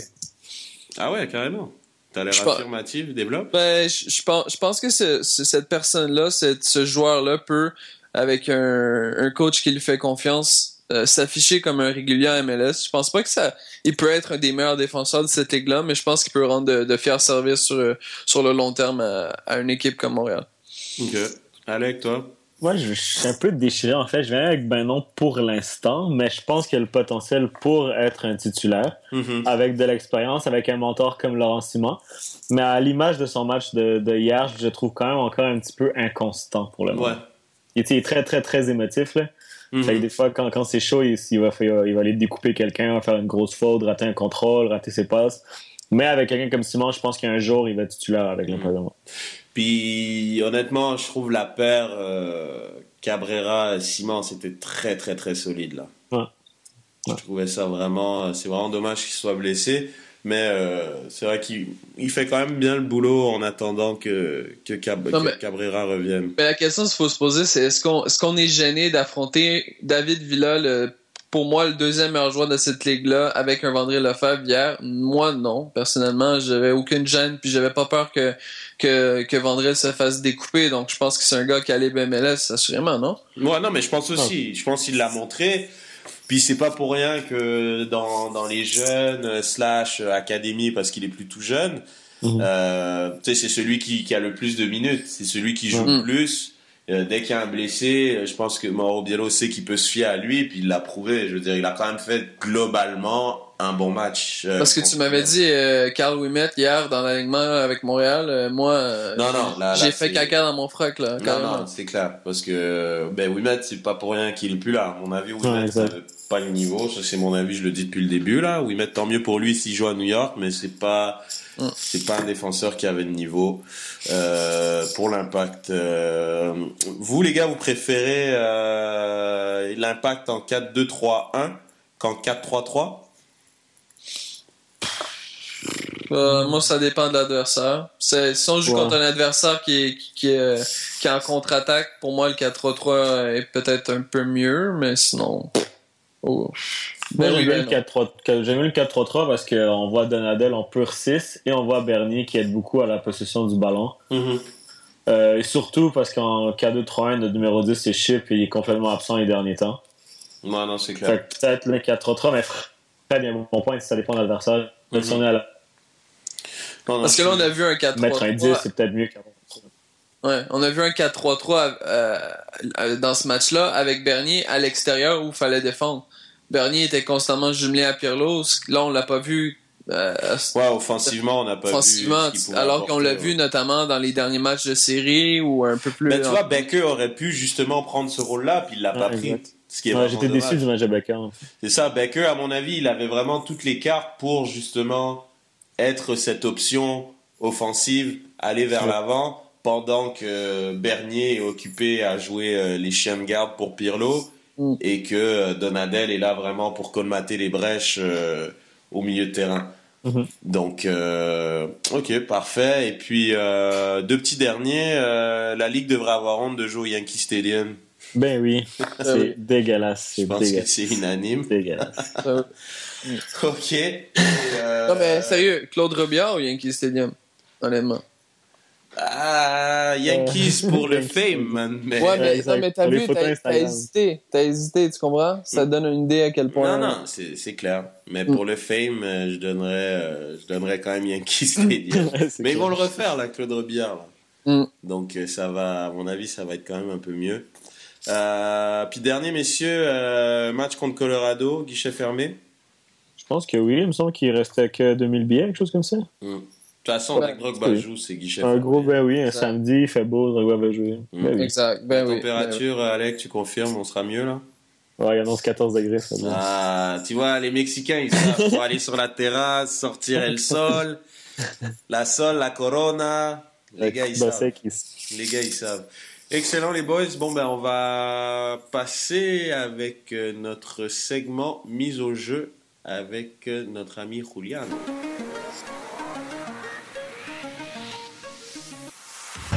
Ah ouais, carrément. T'as l'air Je pense- affirmatif, développe. Ben, je, je pense, je pense que ce- ce- cette personne-là, ce joueur-là peut, avec un, un coach qui lui fait confiance, euh, s'afficher comme un régulier en MLS. Je pense pas que ça, il peut être un des meilleurs défenseurs de cette ligue-là, mais je pense qu'il peut rendre de, de fiers services sur, sur le long terme à, à une équipe comme Montréal. Ok. Alec, toi? Moi, je, suis un peu déchiré. En fait, je viens avec ben non pour l'instant, mais je pense qu'il a le potentiel pour être un titulaire, Mhm. avec de l'expérience, avec un mentor comme Laurent Simon. Mais à l'image de son match de, de hier, je le trouve quand même encore un petit peu inconstant pour le moment. Ouais. Il était très, très, très émotif. Là. Mhm. Fait que des fois, quand, quand c'est chaud, il, il va, il va aller découper quelqu'un, faire une grosse faute, rater un contrôle, rater ses passes. Mais avec quelqu'un comme Simon, je pense qu'un jour, il va être titulaire avec de Montréal. Puis honnêtement, je trouve la paire euh, Cabrera-Simon, c'était très très très solide là. Ouais. Je trouvais ça vraiment, c'est vraiment dommage qu'il soit blessé. Mais euh, c'est vrai qu'il il fait quand même bien le boulot en attendant que, que, Cab- Non, que mais- Cabrera revienne. Mais la question qu'il faut se poser, c'est est-ce qu'on est, qu'on est gêné d'affronter David Villa, le, pour moi, le deuxième meilleur joueur de cette ligue-là, avec un Vendré Lefebvre hier? Moi, non. Personnellement, j'avais aucune gêne, puis j'avais pas peur que, que, que Vandrel se fasse découper. Donc, je pense que c'est un gars qui allait MLS, assurément, non? Ouais, non, mais je pense aussi. Je pense qu'il l'a montré. Puis c'est pas pour rien que dans, dans les jeunes euh, slash euh, académie, parce qu'il est plus tout jeune, Mhm. euh, tu sais, c'est celui qui, qui a le plus de minutes. C'est celui qui joue Mhm. le plus. Euh, dès qu'il y a un blessé, euh, je pense que Mauro Biello sait qu'il peut se fier à lui, puis il l'a prouvé. Je veux dire, il a quand même fait globalement un bon match. euh, Parce que tu m'avais dit, euh, Carl Wimet, hier, dans l'alignement avec Montréal, euh, moi, euh, Non, non, là, là, j'ai fait c'est- caca dans mon froc, là, Non, carrément. non, c'est clair. Parce que, ben, Wimet, c'est pas pour rien qu'il est plus là. À mon avis, Wimet, Ouais, n'avait pas le niveau. Ça, c'est mon avis, je le dis depuis le début, là. Wimet, tant mieux pour lui s'il joue à New York, mais c'est pas. C'est pas un défenseur qui avait le niveau, euh, pour l'impact. Euh, vous, les gars, vous préférez, euh, l'impact en 4-2-3-1 qu'en 4-3-3? Euh, moi, ça dépend de l'adversaire. C'est- Si on joue Ouais. contre un adversaire qui est, qui, qui est, qui est en contre-attaque, pour moi, le 4-3-3 est peut-être un peu mieux, mais sinon... Oh. Moi, Ben j'aime bien ben le 4-3 que- j'aime bien le 4-3-3 parce qu'on voit Donadel en pur 6 et on voit Bernier qui aide beaucoup à la possession du ballon. Euh, et surtout parce qu'en K2-3-1, notre numéro 10, c'est Chip et il est complètement absent les derniers temps. Non, non, c'est clair. Peut-être le 4-3-3, mais très bien, bon point, ça dépend de l'adversaire. Mhm. La- Parce que là, on a vu un 4-3-3. Mettre un 10, c'est peut-être mieux qu'un Ouais, on a vu un 4-3-3 euh, dans ce match-là avec Bernier à l'extérieur où il fallait défendre. Bernier était constamment jumelé à Pirlo. Là, on l'a pas vu. Euh, ouais, offensivement, on n'a pas offensivement, vu. alors qu'on l'a vu notamment dans les derniers matchs de série ou un peu plus. Mais tu vois, Becker aurait pu justement prendre ce rôle-là, puis il l'a pas pris. Ce qui est J'étais déçu du match de Becker. C'est ça, Becker, à mon avis, il avait vraiment toutes les cartes pour justement être cette option offensive, aller vers l'avant, pendant que Bernier est occupé à jouer euh, les chiens de garde pour Pirlo mm. et que euh, Donadel est là vraiment pour colmater les brèches euh, au milieu de terrain. Mm-hmm. Donc, ok, parfait. Et puis, deux petits derniers. la Ligue devrait avoir honte de jouer au Yankee Stadium. Ben oui, (laughs) c'est dégueulasse. Je pense que c'est unanime. Dégueulasse. (laughs) ok. Non mais sérieux, Claude Robillard au Yankee Stadium, honnêtement. Ah, Yankees pour le (laughs) fame, man. Mais... Ouais, mais, non, mais t'as vu, t'as hésité. T'as hésité, tu comprends? Ça donne une idée à quel point. Non, non, c'est clair. Mais pour le fame, euh, je donnerais, euh, je donnerais quand même Yankees (laughs) Stadium. mais ils vont le refaire, là, Claude Robillard. Mm. Donc, euh, ça va, à mon avis, ça va être quand même un peu mieux. Euh, puis dernier, messieurs, match contre Colorado, guichet fermé. Je pense que oui, il me semble qu'il restait que 2000 billets, quelque chose comme ça. Mm toute façon, ouais, Drogba joue, c'est guichet. Un gros, ben oui, un samedi, il fait beau, Drogba va jouer. Mm. Ben exact, ben La température, ben Alec, tu confirmes, on sera mieux là? Ouais, il annonce 14 degrés. Ah, tu vois, les Mexicains, ils savent pour aller sur la terrasse, sortir el sol, la sol, la corona. Les gars, ils savent. Les gars, ils savent. Excellent les boys. Bon ben on va passer avec euh, notre segment mise au jeu avec euh, notre ami Julian.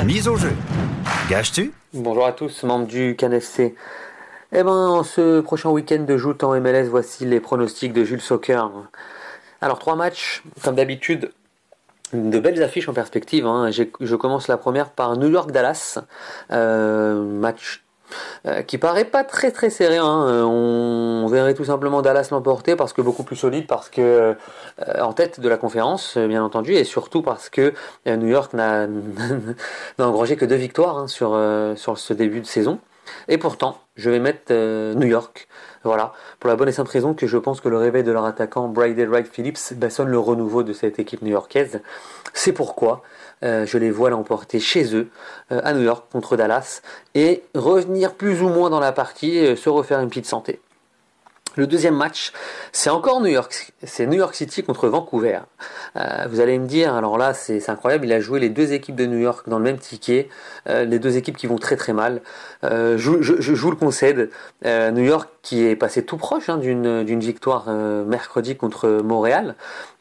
Mise au jeu. Gâches-tu Bonjour à tous, membres du CanFC. Eh ben, ce prochain week-end de joute en MLS, voici les pronostics de Jules Soccer. Alors, trois matchs, comme d'habitude, de belles affiches en perspective. Hein. Je commence la première par New York-Dallas. Euh, match euh, qui paraît pas très très serré. Hein. Euh, on verrait tout simplement Dallas l'emporter parce que beaucoup plus solide, parce que euh, en tête de la conférence, bien entendu, et surtout parce que New York (laughs) n'a engrangé que deux victoires hein, sur, sur ce début de saison. Et pourtant, je vais mettre New York. Voilà, pour la bonne et simple raison que je pense que le réveil de leur attaquant Brady Wright Phillips bah, sonne le renouveau de cette équipe new-yorkaise. C'est pourquoi euh, je les vois l'emporter chez eux, euh, à New York, contre Dallas, et revenir plus ou moins dans la partie, euh, se refaire une petite santé. Le deuxième match, c'est encore New York, c'est New York City contre Vancouver. vous allez me dire, alors là c'est incroyable, il a joué les deux équipes de New York dans le même ticket, les deux équipes qui vont très très mal. je, je, vous le concède, New York qui est passé tout proche hein, d'une victoire mercredi contre Montréal,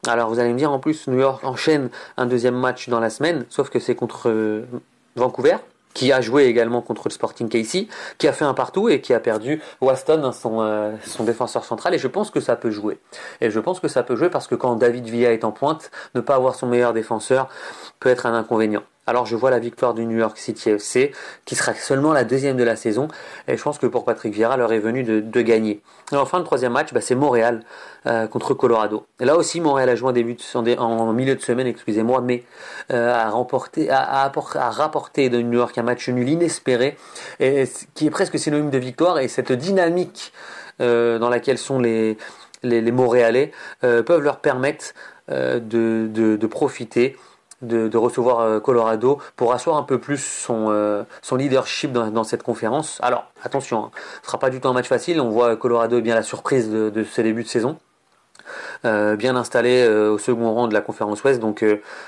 alors vous allez me dire en plus New York enchaîne un deuxième match dans la semaine, sauf que c'est contre euh, Vancouver qui a joué également contre le Sporting Casey, qui a fait un partout et qui a perdu Waston, hein, euh, son défenseur central. Et je pense que ça peut jouer. Et je pense que ça peut jouer parce que quand David Villa est en pointe, ne pas avoir son meilleur défenseur peut être un inconvénient. Alors je vois la victoire du New York City FC, qui sera seulement la deuxième de la saison, et je pense que pour Patrick Vieira, l'heure est venue de, gagner. Et enfin, le troisième match, bah, c'est Montréal euh, contre Colorado. Et là aussi, Montréal a joué en, début en, milieu de semaine, excusez-moi, mais euh, a, rapporté de New York un match nul inespéré, qui est presque synonyme de victoire, et cette dynamique euh, dans laquelle sont les, Montréalais peuvent leur permettre de profiter de, recevoir euh, Colorado pour asseoir un peu plus son, euh, leadership dans, cette conférence. Alors attention, hein, ce ne sera pas du tout un match facile. On voit Colorado bien la surprise de, de ce début de saison. Euh, bien installé au second rang de la conférence Ouest. Donc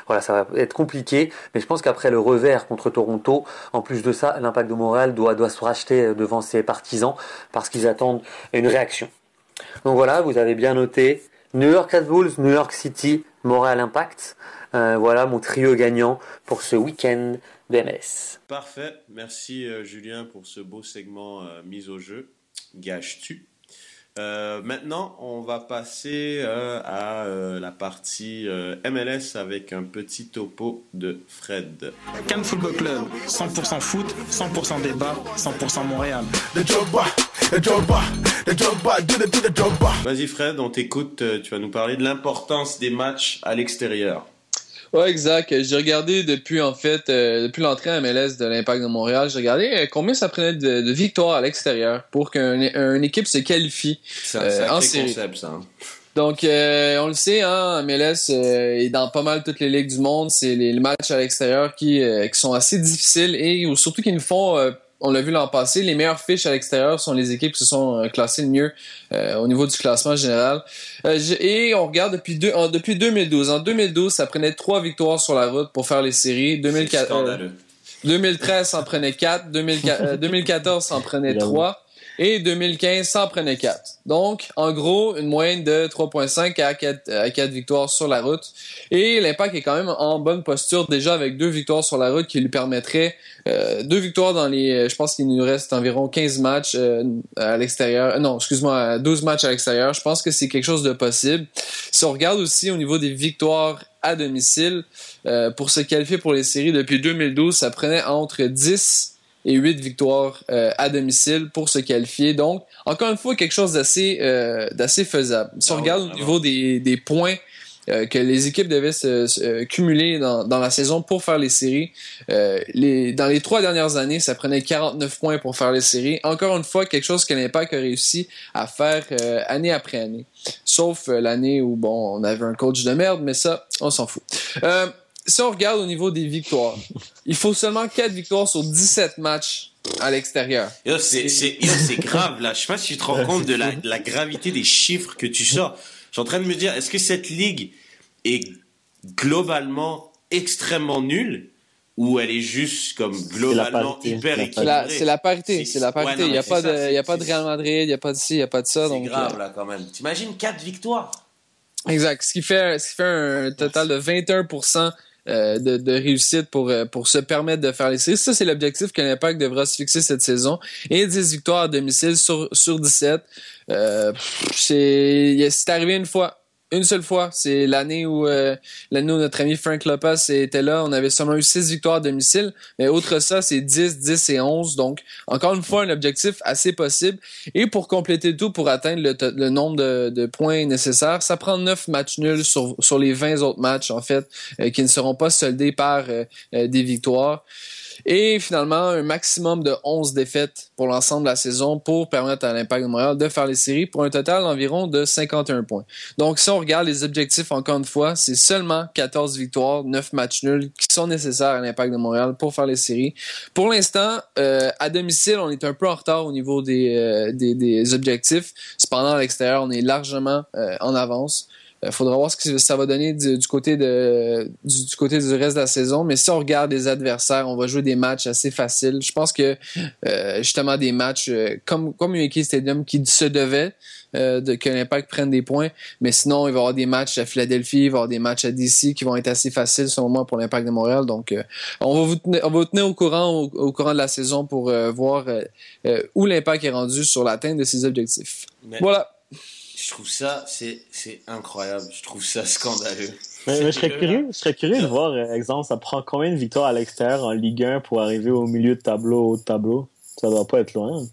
voilà, ça va être compliqué. Mais je pense qu'après le revers contre Toronto, en plus de ça, l'impact de Montréal doit, doit se racheter devant ses partisans parce qu'ils attendent une réaction. Donc voilà, vous avez bien noté New York Red Bulls, New York City, Montréal Impact. Euh, voilà mon trio gagnant pour ce week-end d'MS. Parfait. Merci euh, Julien pour ce beau segment euh, mise au jeu. Gâches-tu maintenant, on va passer à la partie MLS avec un petit topo de Fred. Cannes Football Club, 100% foot, 100% débat, 100% Montréal. Vas-y Fred, on t'écoute. Tu vas nous parler de l'importance des matchs à l'extérieur. Ouais, exact. J'ai regardé depuis en fait euh, depuis l'entrée à MLS de l'Impact de Montréal, j'ai regardé euh, combien ça prenait de, de victoires à l'extérieur pour qu'une équipe se qualifie C'est un euh, en sacré série. concept, ça. hein. Donc, euh, on le sait, hein, MLS euh, est dans pas mal toutes les ligues du monde. C'est les, les matchs à l'extérieur qui, euh, qui sont assez difficiles et ou surtout qui nous font, euh, on l'a vu l'an passé, les meilleures fiches à l'extérieur sont les équipes qui se sont euh, classées le mieux euh, au niveau du classement général. Euh, j'ai- et on regarde depuis, deux, en- depuis 2012. En 2012, ça prenait trois victoires sur la route pour faire les séries. 2004, euh, Scandaleux. 2013 s'en prenait 4, 2014 s'en prenait J'avoue. 3 et 2015 s'en prenait 4. Donc, en gros, une moyenne de 3.5 à 4, à 4 victoires sur la route. Et l'Impact est quand même en bonne posture déjà avec deux victoires sur la route qui lui permettraient euh, deux victoires dans les... Je pense qu'il nous reste environ 15 matchs euh, à l'extérieur. Euh, Non, excuse-moi, 12 matchs à l'extérieur. Je pense que c'est quelque chose de possible. Si on regarde aussi au niveau des victoires à domicile, euh, pour se qualifier pour les séries depuis 2012, ça prenait entre 10 et 8 victoires euh, à domicile pour se qualifier. Donc, encore une fois, quelque chose d'assez euh, d'assez faisable. Si on Ah oui, regarde au niveau des, des points euh, que les équipes devaient se, se- cumuler dans, dans la saison pour faire les séries, les, dans les trois dernières années, ça prenait 49 points pour faire les séries. Encore une fois, quelque chose que l'Impact a réussi à faire année après année. Sauf l'année où, bon, on avait un coach de merde, mais ça, on s'en fout. Euh, si on regarde au niveau des victoires, il faut seulement 4 victoires sur 17 matchs à l'extérieur. Yo, c'est, (laughs) grave, là. Je sais pas si tu te rends compte de la, de la gravité des chiffres que tu sors. Je suis en train de me dire, est-ce que cette ligue est globalement extrêmement nulle ou elle est juste comme globalement hyper équilibrée? c'est la parité, C'est- la parité. Il n'y a, pas de- de Real Madrid, il n'y a pas d'ici, il n'y a pas de ça. C'est donc, grave, euh, là, quand même. T'imagines 4 victoires? Exact. Ce qui fait, ce qui fait un total de 21% euh, de, de réussite pour, euh, pour se permettre de faire les séries. Ça, c'est l'objectif que l'Impact devra se fixer cette saison. Et 10 victoires à domicile sur, sur 17. Euh, c'est, c'est arrivé une fois. Une seule fois. C'est l'année où, euh, l'année où notre ami Frank Lopez était là. On avait seulement eu 6 victoires à domicile. Mais outre ça, c'est 10, 10 et 11. Donc, encore une fois, un objectif assez possible. Et pour compléter le tout, pour atteindre le, nombre de, points nécessaires, ça prend 9 matchs nuls sur, sur les 20 autres matchs, en fait, euh, qui ne seront pas soldés par euh, euh, des victoires. Et finalement, un maximum de 11 défaites pour l'ensemble de la saison pour permettre à l'Impact de Montréal de faire les séries pour un total d'environ de 51 points. Donc, si on regarde les objectifs, encore une fois, c'est seulement 14 victoires, 9 matchs nuls qui sont nécessaires à l'Impact de Montréal pour faire les séries. Pour l'instant, euh, à domicile, on est un peu en retard au niveau des, euh, des, des objectifs. Cependant, à l'extérieur, on est largement euh, en avance. Il faudra voir ce que ça va donner du, du côté de du, du côté du reste de la saison. Mais si on regarde les adversaires, on va jouer des matchs assez faciles. Je pense que euh, justement des matchs euh, comme comme Yankee Stadium qui se devait euh, de, que l'Impact prenne des points. Mais sinon, il va y avoir des matchs à Philadelphie, il va y avoir des matchs à DC qui vont être assez faciles selon moi pour l'Impact de Montréal. Donc, euh, on va vous tenir, on va vous tenir au courant au, au courant de la saison pour euh, voir euh, euh, où l'Impact est rendu sur l'atteinte de ses objectifs. Mais Voilà. Je trouve ça, c'est, c'est incroyable. Je trouve ça scandaleux. Mais, mais je serais curieux, je serais curieux de voir, euh, exemple, ça prend combien de victoires à l'extérieur en Ligue 1 pour arriver au milieu de tableau, au haut de tableau? Ça doit pas être loin.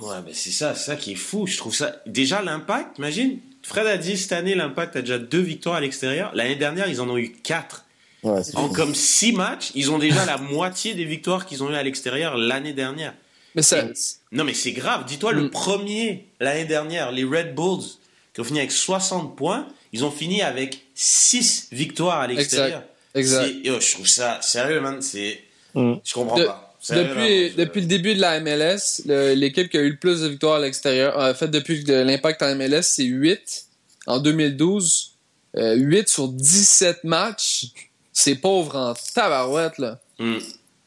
Ouais, mais c'est ça, c'est ça qui est fou. Je trouve ça. Déjà, l'impact, imagine. Fred a dit cette année, l'impact a déjà deux victoires à l'extérieur. L'année dernière, ils en ont eu quatre. Ouais, En fou. comme six matchs, ils ont déjà la moitié des victoires qu'ils ont eu à l'extérieur l'année dernière. Mais ça, Non, mais c'est grave. Dis-toi, le Mm. premier, l'année dernière, les Red Bulls, qui ont fini avec 60 points, ils ont fini avec 6 victoires à l'extérieur. exact. Yo, je trouve ça sérieux, man. C'est, Mm. je comprends De- pas. Sérieux, Depuis, vraiment, depuis le début de la MLS, l'équipe qui a eu le plus de victoires à l'extérieur, en fait, depuis l'impact en MLS, c'est 8 en 2012. Euh, 8 sur 17 matchs. C'est pauvre en tabarouette, là. Hmm.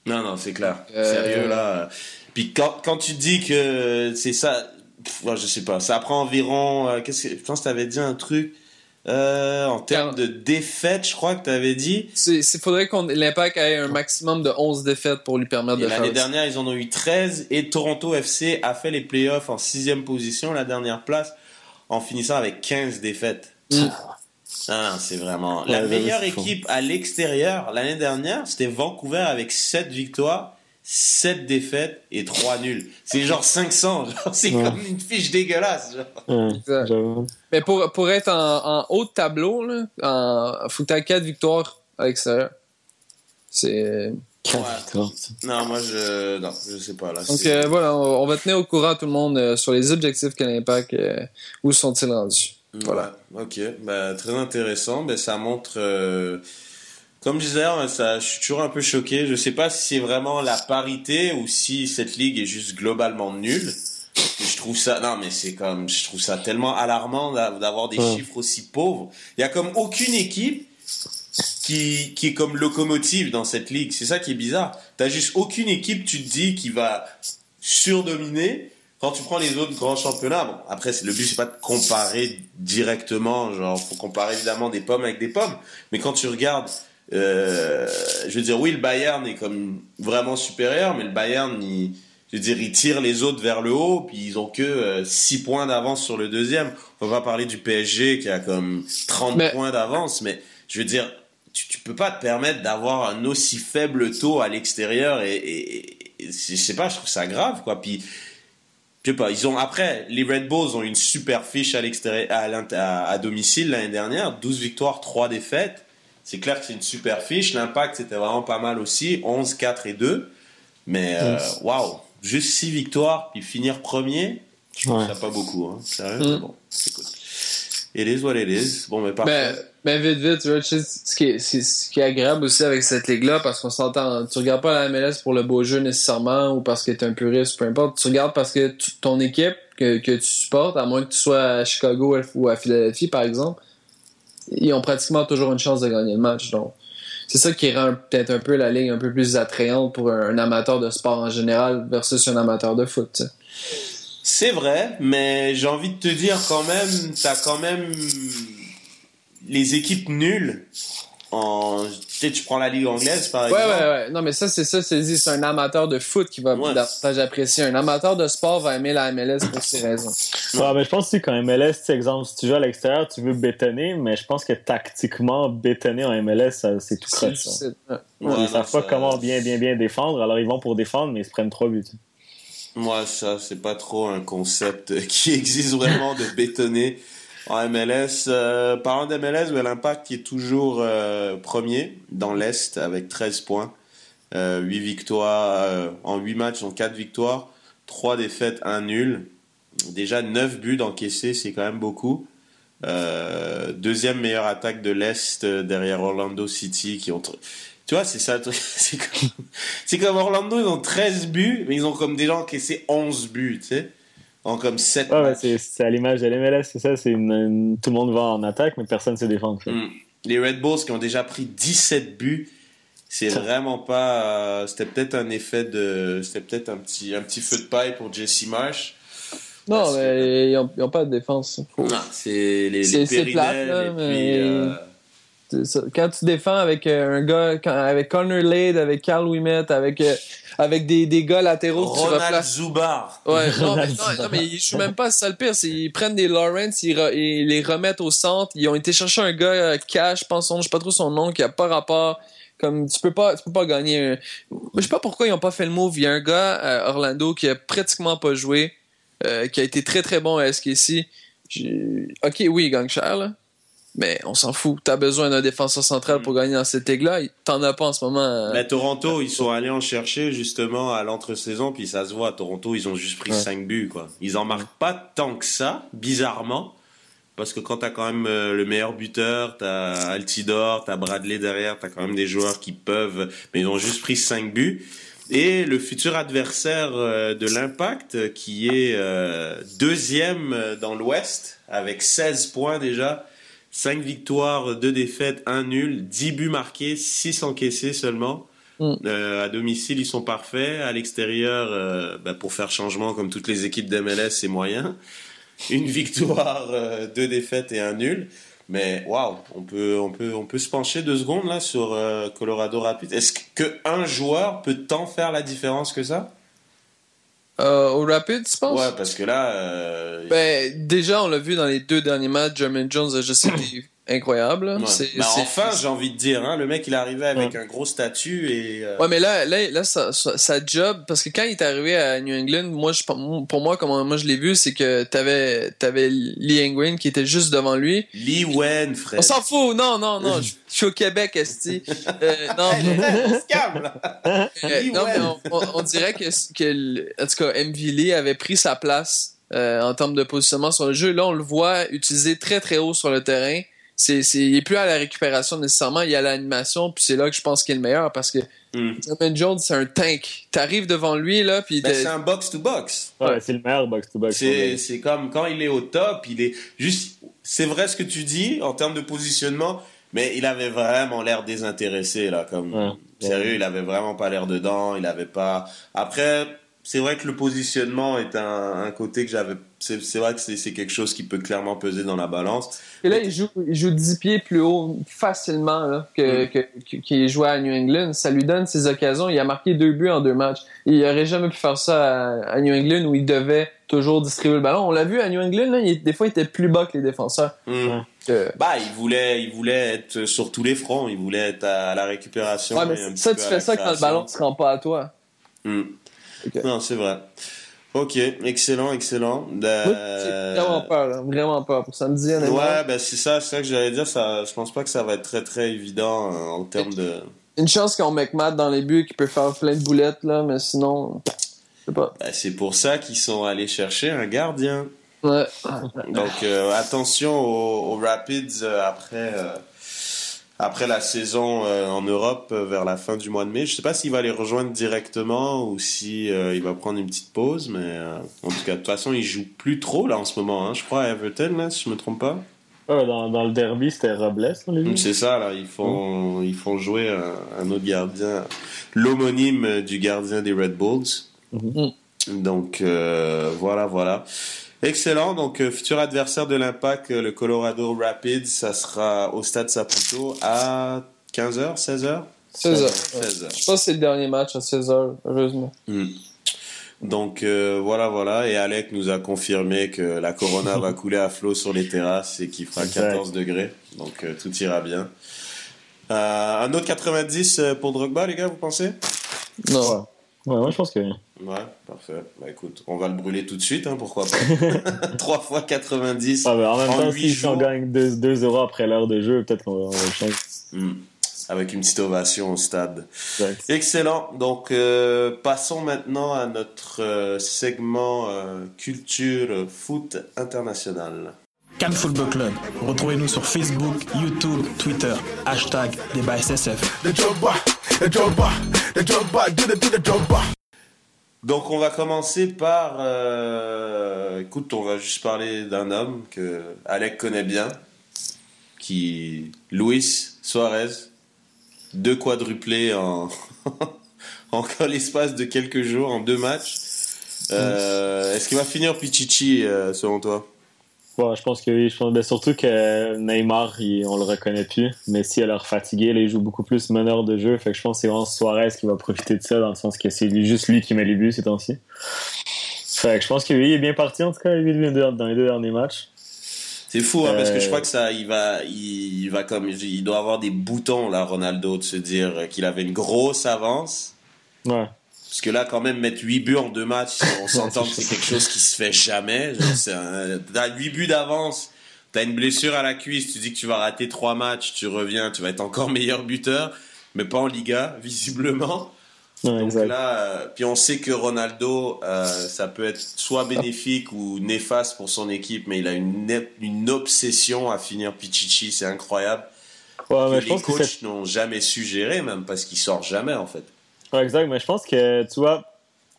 Non, non, c'est clair. Euh, Sérieux, là. Puis quand, quand tu dis que c'est ça, pff, je sais pas, ça prend environ, euh, qu'est-ce que, je pense que t'avais dit un truc, euh, en termes de défaites, je crois que t'avais dit. Il faudrait qu'on l'impact ait un maximum de 11 défaites pour lui permettre Et de faire l'année dernière, ils en ont eu 13 et Toronto FC a fait les playoffs en sixième position, la dernière place, en finissant avec 15 défaites. Mm. Ah, c'est vraiment la Ouais, meilleure équipe à l'extérieur l'année dernière, c'était Vancouver avec 7 victoires, 7 défaites et 3 nuls. C'est genre 500, (laughs) genre, c'est Ouais. comme une fiche dégueulasse. genre. Ouais. Mais pour, pour être en, en haut de tableau, là, en, faut que tu 4 victoires à l'extérieur. C'est. Non, moi, je. Non, je sais pas. Là, Donc euh, voilà, on, va tenir au courant tout le monde euh, sur les objectifs que l'Impact, euh, où sont-ils rendus. Voilà. ok, bah, très intéressant. Ben, ça montre. Comme je disais, hein, ça, je suis toujours un peu choqué. Je sais pas si c'est vraiment la parité ou si cette ligue est juste globalement nulle. Je trouve ça, non mais c'est comme, je trouve ça tellement alarmant d'avoir des chiffres aussi pauvres. Il y a comme aucune équipe qui, qui est comme locomotive dans cette ligue. C'est ça qui est bizarre. T'as juste aucune équipe, tu te dis, qui va surdominer. Quand tu prends les autres grands championnats, bon, après, le but, c'est pas de comparer directement, genre, faut comparer évidemment des pommes avec des pommes. Mais quand tu regardes, euh, je veux dire, oui, le Bayern est comme vraiment supérieur, mais le Bayern, il, je veux dire, il tire les autres vers le haut, puis ils ont que 6 euh, points d'avance sur le deuxième. On va parler du PSG qui a comme 30 points d'avance, mais je veux dire, tu, tu peux pas te permettre d'avoir un aussi faible taux à l'extérieur et, et, je sais pas, je trouve ça grave quoi. Puis je sais pas, ils ont après les Red Bulls ont une super fiche à l'extérieur à, à, domicile l'année dernière, 12 victoires, 3 défaites. C'est clair que c'est une super fiche. L'impact c'était vraiment pas mal aussi, 11 4 et 2. Mais euh, waouh, juste 6 victoires puis finir premier, je trouve ça pas beaucoup hein. Sérieux, mm. bon, écoute. Et les what it is. Bon, mais parfait. Ben, vite, vite, tu vois, ce qui, est, ce qui est agréable aussi avec cette ligue-là, parce qu'on s'entend, tu regardes pas la MLS pour le beau jeu nécessairement, ou parce que t'es un puriste, peu importe. Tu regardes parce que ton équipe que, que tu supportes, à moins que tu sois à Chicago ou à Philadelphie, par exemple, ils ont pratiquement toujours une chance de gagner le match. C'est ça qui rend peut-être un peu la ligue un peu plus attrayante pour un, amateur de sport en général versus un amateur de foot. C'est vrai, mais j'ai envie de te dire quand même, t'as quand même les équipes nulles en tu sais tu prends la ligue anglaise par exemple ouais ouais ouais. Non mais ça c'est ça c'est c'est un amateur de foot qui va davantage apprécier un amateur de sport va aimer la MLS pour ces raisons. Ouais mais je pense aussi qu'en MLS tu exemple si tu joues à l'extérieur tu veux bétonner mais je pense que tactiquement bétonner en MLS c'est tout croche ça. ils savent pas comment bien bien bien défendre alors ils vont pour défendre mais ils se prennent trois buts. Moi ça c'est pas trop un concept qui existe vraiment de bétonner en MLS, euh, parlant d'MLS, l'Impact est toujours euh, premier dans l'Est avec 13 points. Euh, 8 victoires euh, en 8 matchs, en 4 victoires, 3 défaites, 1 nul. Déjà 9 buts encaissés, c'est quand même beaucoup. Euh, deuxième meilleure attaque de l'Est derrière Orlando City qui ont... Tu vois, c'est ça, (laughs) c'est comme... comme Orlando, ils ont 13 buts, mais ils ont comme déjà encaissé 11 buts, tu sais comme 7 ouais, c'est à l'image de l'MLS, c'est ça. C'est tout le monde va en attaque, mais personne ne se défend. Les Red Bulls qui ont déjà pris 17 buts, c'est vraiment pas. Euh, c'était peut-être un effet de. C'était peut-être un petit, un petit feu de paille pour Jesse Marsh. Non, mais ils n'ont pas de défense. Non, c'est les, les plate, là, mais... Euh, quand tu défends avec euh, un gars, avec Connor Lade, avec Carl Wimet, avec avec des, des gars latéraux que tu replaces. Zubar. Ouais, non, mais, non, mais je suis même pas ça le pire. C'est, ils prennent des Lawrence, ils, ils, les remettent au centre. Ils ont été chercher un gars euh, cash, je pense, je sais pas trop son nom, qui a pas rapport. Comme tu peux pas, tu peux pas gagner. Un... Je sais pas pourquoi ils ont pas fait le move. Il y a un gars à Orlando qui a pratiquement pas joué, euh, qui a été très très bon à SKC. Ok, oui, il gagne cher là. Mais on s'en fout. T'as besoin d'un défenseur central pour mm. gagner dans cette ligue-là. T'en as pas en ce moment. Euh, mais Toronto, ils sont allés en chercher justement à l'entre-saison, puis ça se voit. À Toronto, ils ont juste pris 5 buts, quoi. Ils en marquent pas tant que ça, bizarrement. Parce que quand t'as quand même euh, le meilleur buteur, t'as Altidor, t'as Bradley derrière, t'as quand même des joueurs qui peuvent, mais ils ont juste pris 5 buts. Et le futur adversaire euh, de l'Impact, qui est deuxième dans l'Ouest, avec 16 points déjà, 5 victoires, 2 défaites, 1 nul, 10 buts marqués, 6 encaissés seulement. Mm. Euh, à domicile, ils sont parfaits. À l'extérieur, euh, bah, pour faire changement, comme toutes les équipes d'MLS, c'est moyen. Une (laughs) victoire, euh, deux défaites et un nul. Mais waouh, on peut, on peut, on peut se pencher deux secondes là sur Colorado Rapids. Est-ce que un joueur peut tant faire la différence que ça? Euh, au Rapid, tu penses? Ouais, parce que là. Euh... Ben, déjà, on l'a vu dans les deux derniers matchs, Jermaine Jones a juste été incroyable. Ouais. C'est, Bah, c'est- enfin, j'ai envie de dire, hein, le mec il est arrivé avec un gros statut et. euh, Ouais, mais là, là, là sa, sa- sa job, parce que quand il est arrivé à New England, moi, je, pour moi, comment moi je l'ai vu, c'est que t'avais, t'avais Lee Engwin qui était juste devant lui. Lee Wen, frère. On s'en fout, non, non, non, (laughs) je je suis au Québec, Esti. Euh, non, euh, Lee non, mais Wen. on, on- on dirait que, que, en tout cas, MV Lee avait pris sa place euh, en termes de positionnement sur le jeu. Là, on le voit utiliser très très haut sur le terrain. C'est, c'est, il est plus à la récupération nécessairement, il est à l'animation, puis c'est là que je pense qu'il est le meilleur parce que. Jermaine Jones, c'est un tank. T'arrives devant lui, là, puis Ben, c'est un box-to-box. Ouais, c'est le meilleur box-to-box. C'est, c'est comme quand il est au top, il est juste. C'est vrai ce que tu dis en termes de positionnement, mais il avait vraiment l'air désintéressé là. Comme Ouais. sérieux, il avait vraiment pas l'air dedans. Il avait pas. Après, c'est vrai que le positionnement est un, un côté que j'avais. C'est, c'est vrai que c'est, c'est quelque chose qui peut clairement peser dans la balance. Et là, il joue, il joue 10 pieds plus haut facilement là, que, Mm. qu'il jouait à New England. Ça lui donne ses occasions. Il a marqué deux buts en deux matchs. Il aurait jamais pu faire ça à, à New England où il devait toujours distribuer le ballon. On l'a vu à New England, là, il- des fois, il était plus bas que les défenseurs. Euh, Bah, il voulait, il voulait être sur tous les fronts. Il voulait être à la récupération. ouais, mais ça, tu fais ça quand le ballon ne se rend pas à toi. Hmm. Non, c'est vrai. Ok, excellent, excellent. Euh, vraiment peur, là, vraiment peur pour samedi. Ouais, ben c'est ça, c'est ça que j'allais dire. Ça, je pense pas que ça va être très très évident euh, en termes de. Une chance qu'on mette Matt dans les buts qui peut faire plein de boulettes, là, mais sinon, je sais pas. Ben, c'est pour ça qu'ils sont allés chercher un gardien. Ouais. Donc euh, attention aux, aux Rapids euh, après après la saison euh, en Europe euh, vers la fin du mois de mai. Je sais pas s'il va les rejoindre directement ou si euh, il va prendre une petite pause, mais en tout cas de toute façon il joue plus trop là en ce moment. Hein, je crois à Everton là, si je me trompe pas. Ouais, dans, dans le derby, c'était Robles, vu. C'est ça, là, ils font, ils font jouer un, un autre gardien, l'homonyme du gardien des Red Bulls. Mhm. Donc, voilà, voilà. Excellent. Donc, euh, futur adversaire de l'Impact, euh, le Colorado Rapids, ça sera au stade Saputo à 15h, 16h 16 heures? 16 heures. Je pense que c'est le dernier match à 16 heures, heureusement. Hmm. Donc euh, voilà, voilà. Et Alec nous a confirmé que la Corona (laughs) va couler à flot sur les terrasses et qu'il fera Exact. 14 degrés. Donc euh, tout ira bien. Euh, un autre 90 euh, pour Drogba, les gars, vous pensez? Non. Ouais, moi, je pense que. Ouais, parfait. Bah écoute, on va le brûler tout de suite, hein, pourquoi pas. (laughs) 3 fois 90 Ah, mais en même en temps, 8 si, on jours. gagne 2 euros après l'heure de jeu, peut-être qu'on va, on va le changer. Hmm. Avec une petite ovation au stade. Exact. Excellent. Donc, euh, passons maintenant à notre euh, segment euh, culture foot international. Cannes Football Club. Retrouvez-nous sur Facebook, YouTube, Twitter. Hashtag débat SSF. Donc, on va commencer par. euh, écoute, on va juste parler d'un homme que Alec connaît bien, qui Luis Suarez, deux quadruplés en (laughs) en l'espace de quelques jours, en deux matchs. Euh, Est-ce qu'il va finir Pichichi euh, selon toi? Je pense que oui. Je pense, ben, surtout que Neymar, il- on le reconnaît plus. Messi a l'air fatigué. Là, il joue beaucoup plus meneur de jeu. Fait que je pense que c'est vraiment Suarez qui va profiter de ça, dans le sens que c'est juste lui qui met les buts ces temps-ci. Fait que je pense que oui, il est bien parti, en tout cas, dans les deux derniers matchs. C'est fou, hein, parce que je Euh, crois que ça, il va, il, il va comme, il doit avoir des boutons là, Ronaldo, de se dire qu'il avait une grosse avance. Ouais. Parce que là, quand même, mettre 8 buts en deux matchs, on (laughs) s'entend que c'est quelque chose qui se fait jamais. T'as 8 buts d'avance, t'as une blessure à la cuisse, tu dis que tu vas rater 3 matchs, tu reviens, tu vas être encore (laughs) meilleur buteur, mais pas en Liga, (laughs) visiblement. Ouais, Donc exact. là, euh, puis on sait que Ronaldo, euh, ça peut être soit bénéfique ou néfaste pour son équipe, mais il a une, obsession à finir Pichichi, c'est incroyable. Ouais, que mais je les pense coachs n'ont jamais su gérer, même parce qu'il sort jamais en fait. Ouais, exact, mais je pense que, tu vois,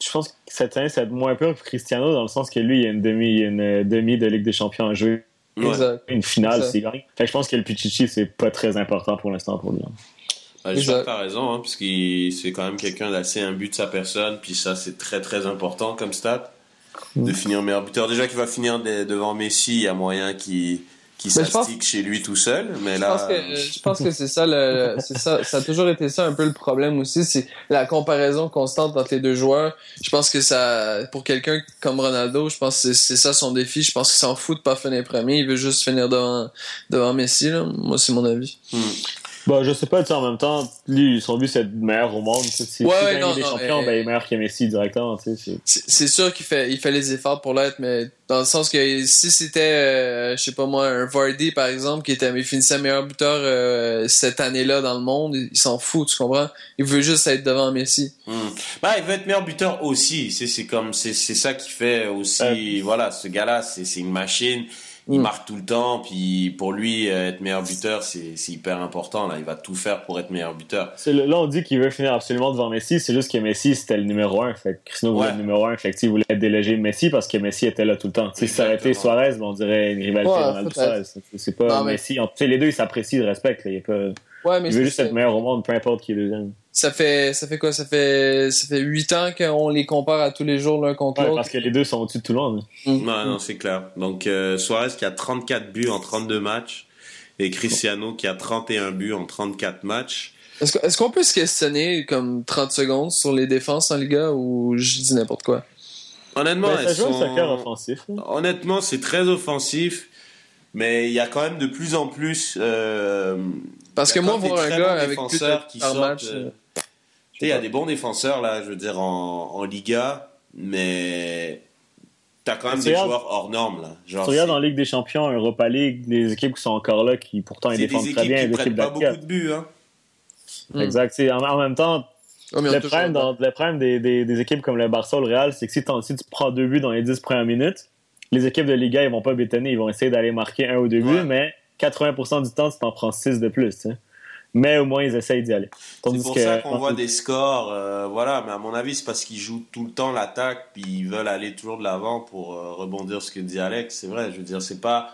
je pense que cette année, ça va être moins peur pour Cristiano, dans le sens que lui, il y a une demi, une euh, demi de Ligue des Champions à jouer. Exact. Une finale, c'est gagne. Fait que je pense que le Pichichi, c'est pas très important pour l'instant pour lui. Ouais, je crois que t'as raison, hein, parce qu'il c'est quand même quelqu'un d'assez imbu de sa personne, puis ça c'est très très important comme stat, Mm. de finir meilleur buteur. Déjà qu'il va finir de- devant Messi, il y a moyen qu'il qui Ben, je pense- s'astique chez lui tout seul. Mais Je là, pense que, je pense que c'est ça, le, (laughs) c'est ça, ça a toujours été ça un peu le problème aussi, c'est la comparaison constante entre les deux joueurs. Je pense que ça, pour quelqu'un comme Ronaldo, je pense que c'est, c'est ça son défi. Je pense qu'il s'en fout de pas finir premier. Il veut juste finir devant, devant Messi, là. Moi, c'est mon avis. Bah, je sais pas, tu sais, en même temps, lui, son but, c'est d'être meilleur au monde. tu sais. Si Ouais, si ouais, non, des non, champions, ben, il est meilleur que Messi directement, tu sais. c'est- sûr qu'il fait, il fait les efforts pour l'être, mais dans le sens que si c'était, euh, je sais pas moi, un Vardy, par exemple, qui était, il finissait meilleur buteur, euh, cette année-là dans le monde, il s'en fout, tu comprends? Il veut juste être devant Messi. Bah, il veut être meilleur buteur aussi. C'est, c'est comme, c'est, c'est ça qui fait aussi, voilà, ce gars-là, c'est, c'est une machine. Il Mm. marque tout le temps, puis pour lui, euh, être meilleur buteur, c'est, c'est hyper important, là. Il va tout faire pour être meilleur buteur. Le- là, on dit qu'il veut finir absolument devant Messi. C'est juste que Messi, c'était le numéro 1. Fait que Cristiano voulait Ouais. le numéro 1. Fait que, il voulait déléger Messi parce que Messi était là tout le temps. Si ça aurait été. Suarez, ben, on dirait une rivalité Ouais. C'est- pas Non, mais- Messi. En- Tu sais, les deux, ils s'apprécient, ils respectent. là. Il, est pas... Ouais, mais il veut c'est- juste être meilleur au monde, peu importe qui est deuxième. Ça fait, ça fait quoi? Ça fait, ça fait 8 ans qu'on les compare à tous les jours l'un contre Ouais, l'autre. parce que les deux sont au-dessus de tout le monde. Mm. Non, non, c'est clair. Donc, euh, Suarez qui a 34 buts en 32 matchs, et Cristiano qui a 31 buts en 34 matchs. Est-ce qu'on peut se questionner comme 30 secondes sur les défenses en Liga ou je dis n'importe quoi? Honnêtement, Ben, ça elles joue au sont- soccer offensif. là. Honnêtement, c'est très offensif, mais il y a quand même de plus en plus. euh, Parce que moi, voir un gars avec plus de défenseurs qui par sortent, match, euh, euh, tu sais, il y a des bons défenseurs là, je veux dire en, en Liga, mais t'as quand même des joueurs hors normes là. Genre, Tu regardes en Ligue des Champions, Europa League, des équipes qui sont encore là, qui pourtant ils défendent très bien, qui prennent pas beaucoup de buts. Hein. Mm. Exact. C'est- En, en même temps, oh, le problème, au- dans- le problème des, des- des équipes comme le Barça ou le Real, c'est que si, si tu prends deux buts dans les 10 premières minutes, les équipes de Liga, ils vont pas bétonner, ils vont essayer d'aller marquer un ou deux buts, Ouais. mais 80% du temps, tu t'en prends 6 de plus. Mais au moins, ils essayent d'y aller. C'est pour que- ça qu'on voit des scores, euh, voilà. Mais à mon avis, c'est parce qu'ils jouent tout le temps l'attaque, puis ils veulent aller toujours de l'avant pour euh, rebondir ce que dit Alex. C'est vrai, je veux dire, c'est pas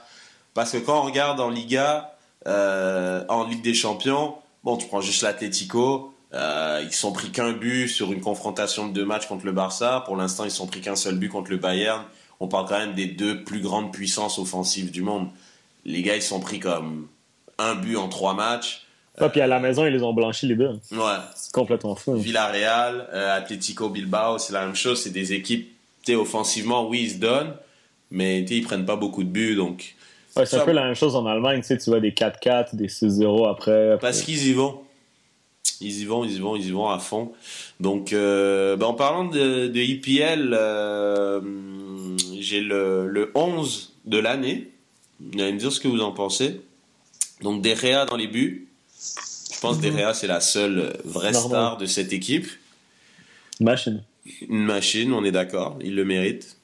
parce que quand on regarde en Liga, euh, en Ligue des Champions, bon, tu prends juste l'Atlético. euh, ils sont pris qu'un but sur une confrontation de deux matchs contre le Barça. Pour l'instant, ils sont pris qu'un seul but contre le Bayern. On parle quand même des deux plus grandes puissances offensives du monde. Les gars, ils sont pris comme un but en trois matchs. Ouais, puis à la maison, ils les ont blanchis les deux. Ouais, C'est complètement fou. Villarreal, euh, Atlético Bilbao, c'est la même chose. C'est des équipes, tu offensivement, oui, ils se donnent, mais tu ils prennent pas beaucoup de buts. Donc, Ouais, c'est un peu la même chose en Allemagne. Tu sais, tu vois des 4-4, des 6-0 après. après. parce qu'ils y vont. Ils y vont, ils y vont, ils y vont à fond. Donc, euh, ben, en parlant de, de IPL, euh, j'ai le, le 11 de l'année. Vous allez me dire ce que vous en pensez. Donc, Derrea dans les buts. Je pense que Derrea, c'est la seule vraie Normal. star de cette équipe. Machine. Une machine, on est d'accord, il le mérite.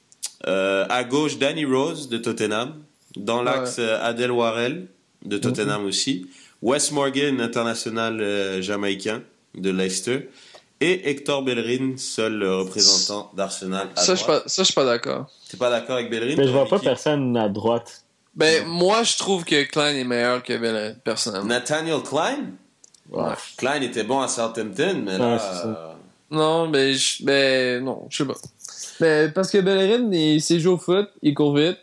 Euh, à gauche, Danny Rose de Tottenham. Dans l'axe, euh, Adel Warrell de Tottenham aussi. Wes Morgan, international euh, jamaïcain de Leicester. Et Hector Bellerin, seul représentant d'Arsenal à Ça, je pas, ça, je suis pas d'accord. T'es pas d'accord avec Bellerin Mais je vois pas personne à droite. Ben, moi, je trouve que Klein est meilleur que Bellerin, personnellement. Nathaniel Klein? Ouais. Klein était bon à Southampton, mais là... Ouais, c'est ça. euh, Non, mais, je- ben, non, je sais pas. Mais, parce que Bellerin, il sait jouer au foot, il court vite.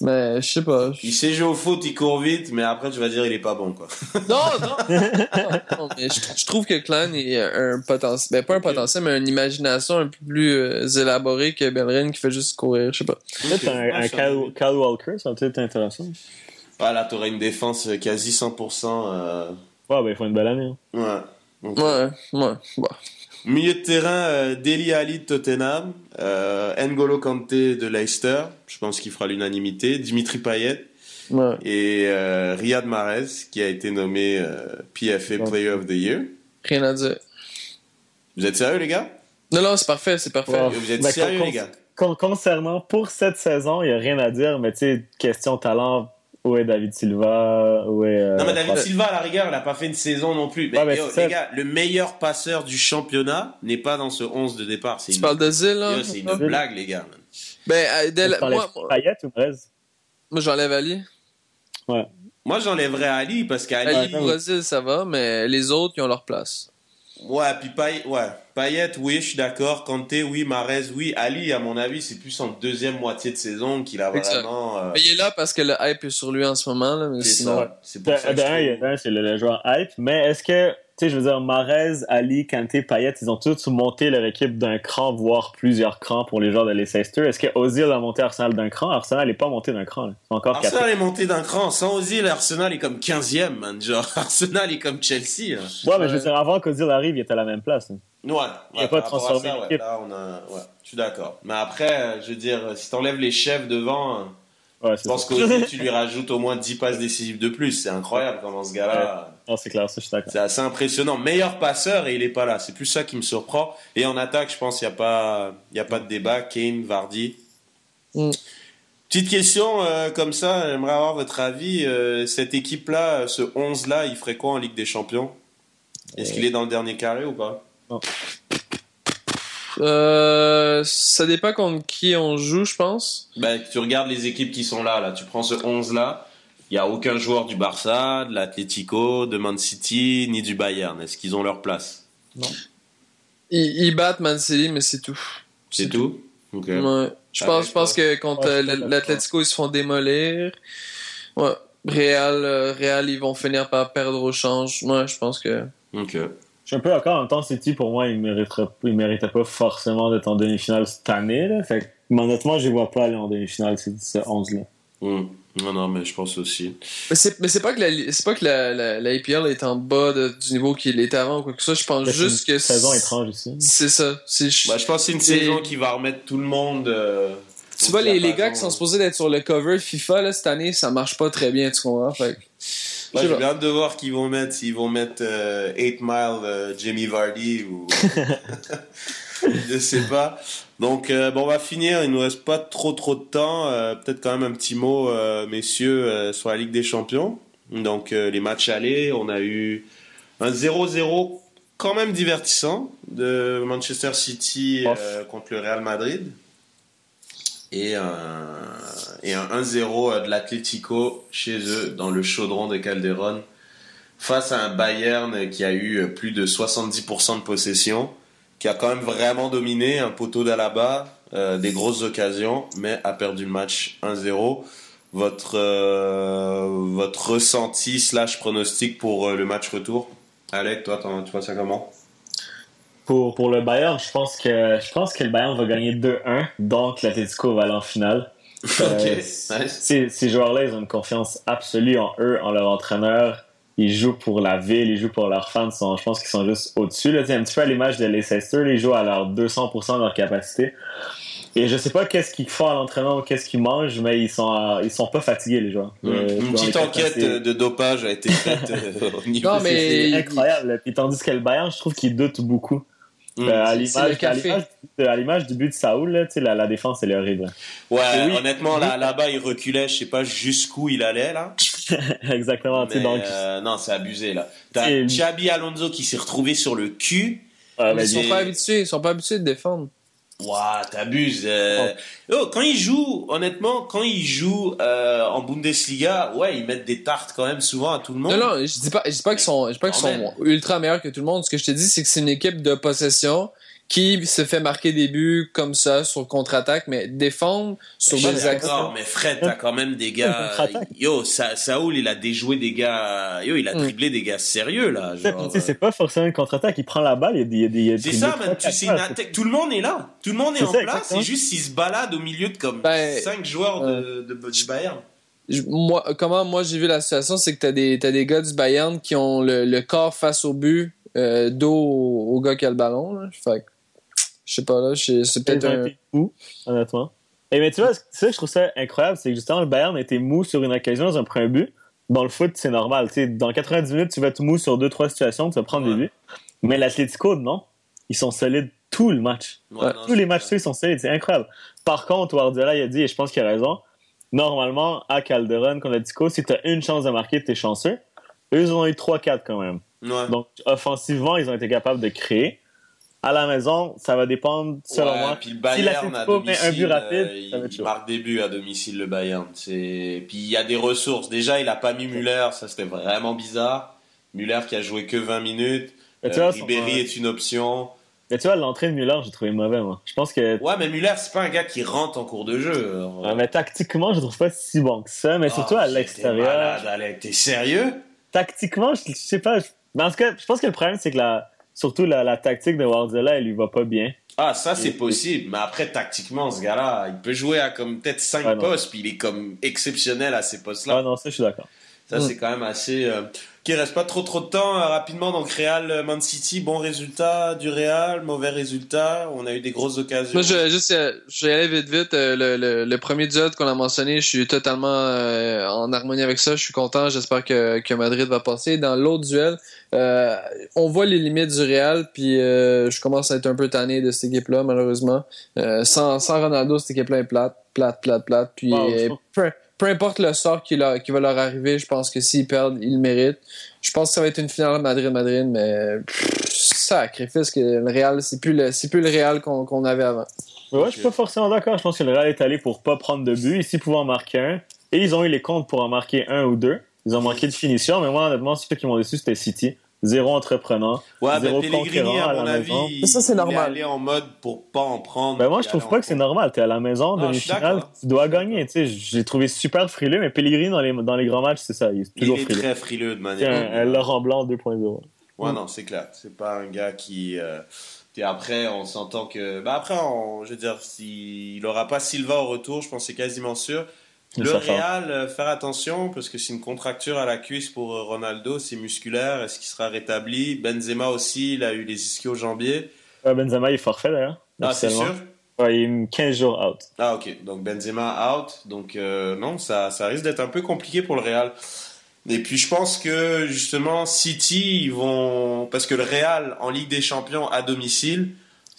Mais, je sais pas. il sait jouer au foot, il court vite, mais après tu vas dire il est pas bon, quoi. (laughs) Non, non, non, non, mais je, je trouve que Klein est un potentiel, ben, pas un potentiel, mais une imagination un peu plus euh, élaborée que Bellerin qui fait juste courir, je sais pas. Peut-être un, un Kyle, Kyle Walker, ça peut-être être intéressant. Ah, là, t'aurais une défense euh, quasi 100%... euh, Ouais, ben il faut une belle année. hein. Ouais. Ouais, ouais, ouais. Milieu de terrain, euh, Deli Ali de Tottenham, euh, N'Golo Kanté de Leicester, je pense qu'il fera l'unanimité, Dimitri Payet ouais. et euh, Riyad Mahrez qui a été nommé euh, PFA Player of the Year. Rien à dire. Vous êtes sérieux les gars? Non, non, c'est parfait, c'est parfait. Vous êtes Ben, sérieux les gars? Con- concernant pour cette saison, il n'y a rien à dire, mais tu sais, question talent, est David Silva, est. euh, Non mais David Silva à la rigueur, il a pas fait une saison non plus. Mais, Ouais, yo, les gars, le meilleur passeur du championnat n'est pas dans ce 11 de départ. C'est Tu une, parles de Zil, là? C'est une blague les gars. Ben, euh, parlais moi, Payet ou Brez? moi j'enlève Ali. Ouais. Moi j'enlèverais Ali parce qu'Ali... Ali, pour Zil, ça va, mais les autres, ils ont leur place. Ouais, puis Payet, ouais. Payet, oui, je suis d'accord. Kanté, oui. Marez, oui. Ali, à mon avis, c'est plus en deuxième moitié de saison qu'il a vraiment. euh, Mais il est là parce que le hype est sur lui en ce moment. Là, mais c'est sinon, ça. C'est pour ça De que je un, il y trouve- a un, c'est le, le joueur hype, mais est-ce que, sais, je veux dire, Marez, Ali, Kanté, Payet, ils ont tous monté leur équipe d'un cran, voire plusieurs crans pour les joueurs de Leicester. Est-ce que Ozil a monté Arsenal d'un cran? Arsenal n'est pas monté d'un cran. là. Encore quatre. Arsenal est monté d'un cran. Sans Ozil, Arsenal est comme 15e, man. Genre, (laughs) Arsenal est comme Chelsea. là. Ouais, mais je veux dire, avant qu'Ozil arrive, il était à la même place. là. Ouais, ouais, Il a pas transformé ça, ouais, l'équipe. là, on a, ouais, je suis d'accord. Mais après, euh, je veux dire, si t'enlèves les chefs devant, euh, Ouais, je pense qu'Ozil, tu lui (laughs) rajoutes au moins 10 passes décisives de plus. C'est incroyable comment ce gars-là. Non, c'est clair, assez impressionnant. Meilleur passeur et il est pas là. C'est plus ça qui me surprend. Et en attaque, je pense qu'il n'y a pas, y a pas de débat. Kane, Vardy. Mm. Petite question euh, comme ça, j'aimerais avoir votre avis. Euh, cette équipe-là, ce 11-là, il ferait quoi en Ligue des Champions? Est-ce qu'il est dans le dernier carré ou pas? Euh, ça dépend contre qui on joue, je pense. Ben, tu regardes les équipes qui sont là, là. Tu prends ce 11-là. Il n'y a aucun joueur du Barça, de l'Atlético, de Man City, ni du Bayern. Est-ce qu'ils ont leur place? Ils, ils battent Man City, mais c'est tout. C'est tout? Ok. Ouais. Je pense, je pense que Ouais, d'accord. l'Atlético, ils se font démolir. Ouais. Real, euh, Real, ils vont finir par perdre au change. Ouais, je pense que. Ok. Je suis un peu d'accord. En même temps, City, pour moi, il ne mériterait, il pas forcément d'être en demi-finale cette année. Là. Fait que, mais honnêtement, je ne vois pas aller en demi-finale, ce, ce 11-là. Hmm. Non, non, mais je pense aussi. Mais c'est, mais c'est pas que la, c'est pas que la, la, la APL est en bas de- du niveau qu'il était avant ou quoi que ce soit. Je pense C'est juste une que. saison c'est- étrange aussi. C'est ça. C'est, Bah, je pense que c'est une saison qui va remettre tout le monde. euh, tu vois, les, les gars qui sont supposés d'être sur le cover FIFA, là, cette année, ça marche pas très bien, tu comprends? Fait Moi, j'ai hâte de voir qu'ils vont mettre. S'ils vont mettre 8 Mile euh, Jamie Vardy ou. (laughs) (laughs) je sais pas. Donc, euh, bon, on va finir. Il nous reste pas trop trop de temps. Euh, Peut-être quand même un petit mot, euh, messieurs, euh, sur la Ligue des Champions. Donc, euh, les matchs allés, on a eu un 0-0 quand même divertissant de Manchester City euh, contre le Real Madrid. Et un, et un 1-0 de l'Atlético chez eux dans le chaudron de Calderon face à un Bayern qui a eu plus de 70% de possession, qui a quand même vraiment dominé un poteau d'Alaba, euh, des grosses occasions, mais a perdu le match 1-0. Votre, euh, votre ressenti slash pronostic pour euh, le match retour? Alec, toi, tu vois ça comment? Pour, pour le Bayern, je pense que je pense que le Bayern va gagner 2-1, donc l'Atletico va aller en finale. (laughs) Euh, Ok, c- nice. ces, ces joueurs-là, ils ont une confiance absolue en eux, en leur entraîneur. Ils jouent pour la ville, ils jouent pour leurs fans. Sont- je pense qu'ils sont juste au-dessus. Là, un petit peu à l'image de Leicester, ils jouent à leur 200% de leur capacité. Et je sais pas qu'est-ce qu'ils font à l'entraînement ou qu'est-ce qu'ils mangent, mais ils sont à- ils sont pas fatigués les joueurs. Mm. Euh, Une petite enquête de dopage a été faite euh, au niveau Non, mais- C'est incroyable. Puis tandis que le Bayern, je trouve qu'il doute beaucoup. Mm. Euh, à c'est l'image du but de Saoul, là, tu sais, la, la défense, elle est horrible. Ouais, oui. honnêtement, là, là-bas, il reculait, je sais pas jusqu'où il allait, là. (laughs) Exactement. tu sais, Mais, donc, euh, non, c'est abusé, là. T'as Xabi Alonso qui s'est retrouvé sur le cul. Mais ben, ils sont pas habitués, ils sont pas habitués de défendre. Ouah, t'abuses. euh. Oh, quand ils jouent, honnêtement, quand ils jouent euh, en Bundesliga, ouais, ils mettent des tartes quand même souvent à tout le monde. Non, non, je dis pas, je dis pas qu'ils sont, je dis pas qu'ils sont ultra meilleurs que tout le monde. Ce que je te dis, c'est que c'est une équipe de possession qui se fait marquer des buts comme ça sur contre-attaque, mais défendre sur des d'accord, actions. mais Fred, t'as quand même des gars. Yo, Sa- Saoul, il a déjoué des gars. Yo, il a Mm. dribblé des gars sérieux, là. sais, c'est pas forcément une contre-attaque. Il prend la balle, il y a des. C'est ça, man. Tu sais. Tout le monde est là. Tout le monde est C'est en ça, place. C'est juste s'ils se baladent au milieu de comme Ben, 5 joueurs de, de, du Bayern. Moi, comment moi j'ai vu la situation, c'est que t'as des, t'as des gars du Bayern qui ont le, le corps face au but, euh, dos au, au gars qui a le ballon. Là. Fait que, je sais pas là, je- c'est Ils peut-être ont un. fous, honnêtement. Et mais tu vois, ça je trouve ça incroyable, c'est que justement, le Bayern a été mou sur une occasion dans un premier but. Dans le foot, c'est normal. Tu sais, dans 90 minutes, tu vas être mou sur deux, trois situations, tu vas prendre Ouais. des buts. Mais l'Atlético, non. Ils sont solides tout le match. Ouais, non, Tous les matchs, ils sont solides. C'est incroyable. Par contre, Guardiola, il a dit, et je pense qu'il a raison, normalement, à Calderon, contre l'Atlético, si tu as une chance de marquer, tu es chanceux. Eux, ils ont eu 3-4 quand même. Ouais. Donc, offensivement, ils ont été capables de créer. À la maison, ça va dépendre, selon Ouais, moi. Puis le Si Bayern à l'Atlético met domicile, un but rapide, euh, ça va être il chaud. marque des buts à domicile le Bayern. C'est puis il y a des ressources. Déjà, il a pas mis Müller, ça c'était vraiment bizarre. Müller qui a joué que 20 minutes. Vois, Ribéry son- est une option. Mais tu vois, l'entrée de Muller, j'ai trouvé mauvais, moi. Je pense que. Ouais, mais Muller, c'est pas un gars qui rentre en cours de jeu. Alors, Ouais, mais tactiquement, je trouve pas si bon que ça, mais surtout Ah, à l'extérieur. T'es sérieux? Tactiquement, je, je sais pas. je- Mais en tout cas, je pense que le problème, c'est que la, surtout la, la tactique de Guardiola, elle lui va pas bien. Ah, ça, c'est Et- possible. Mais après, tactiquement, ce gars-là, il peut jouer à comme peut-être 5 Ouais, non. postes, puis il est comme exceptionnel à ces postes-là. Ah non, ça, je suis d'accord. Ça, c'est quand même assez. Euh... Qui reste pas trop trop de temps. euh, rapidement, donc Real euh, Man City, bon résultat du Real, mauvais résultat. On a eu des grosses occasions. Moi, je vais juste, je vais aller vite vite. Euh, Le, le, le premier duel qu'on a mentionné, je suis totalement euh, en harmonie avec ça. Je suis content. J'espère que, que Madrid va passer. Dans l'autre duel, euh, on voit les limites du Real, puis euh, je commence à être un peu tanné de cette équipe-là, malheureusement. Euh, sans, sans Ronaldo, cette équipe-là est plate, plate, plate, plate. Puis Wow, euh, peu, importe le sort qui, leur- qui va leur arriver, je pense que s'ils perdent, ils le méritent. Je pense que ça va être une finale Madrid-Madrid, mais sacrifice que le Real, c'est plus le, plus le Real qu'on avait avant. Ouais, je suis pas forcément d'accord. Je pense que le Real est allé pour pas prendre de but, ici pouvoir en marquer un. Et ils ont eu les comptes pour en marquer un ou deux. Ils ont manqué de finition, mais moi, honnêtement, ceux qui m'ont déçu, c'était City. Zéro entreprenant. Ouais, zéro Pellegrini, conquérant à la mon avis, maison. il, Ça, c'est il est normal. allé en mode pour pas en prendre. Ben moi, puis je trouve pas que c'est normal. T'es à la maison, demi-finale, tu dois gagner. Tu sais, je l'ai trouvé super frileux, mais Pellegrini, dans les, dans les grands matchs, c'est ça. Il est Il toujours est frileux. très frileux de manière. un, un Laurent Blanc 2.0. Ouais, non, c'est clair. C'est pas un gars qui. euh, Et après, on s'entend que. Bah après, on- je veux dire, s'il aura pas Silva au retour, je pense que c'est quasiment sûr. Le. Real, euh, faire attention parce que c'est une contracture à la cuisse pour euh, Ronaldo, c'est musculaire. Est-ce qu'il sera rétabli? Benzema aussi, il a eu les ischio-jambiers. Ouais, Benzema, il est forfait d'ailleurs. Ah, c'est sûr? Ouais, il est 15 jours out. Ah, ok. Donc Benzema out. Donc euh, non, ça, ça risque d'être un peu compliqué pour le Real. Et puis je pense que justement City, ils vont parce que le Real en Ligue des Champions à domicile,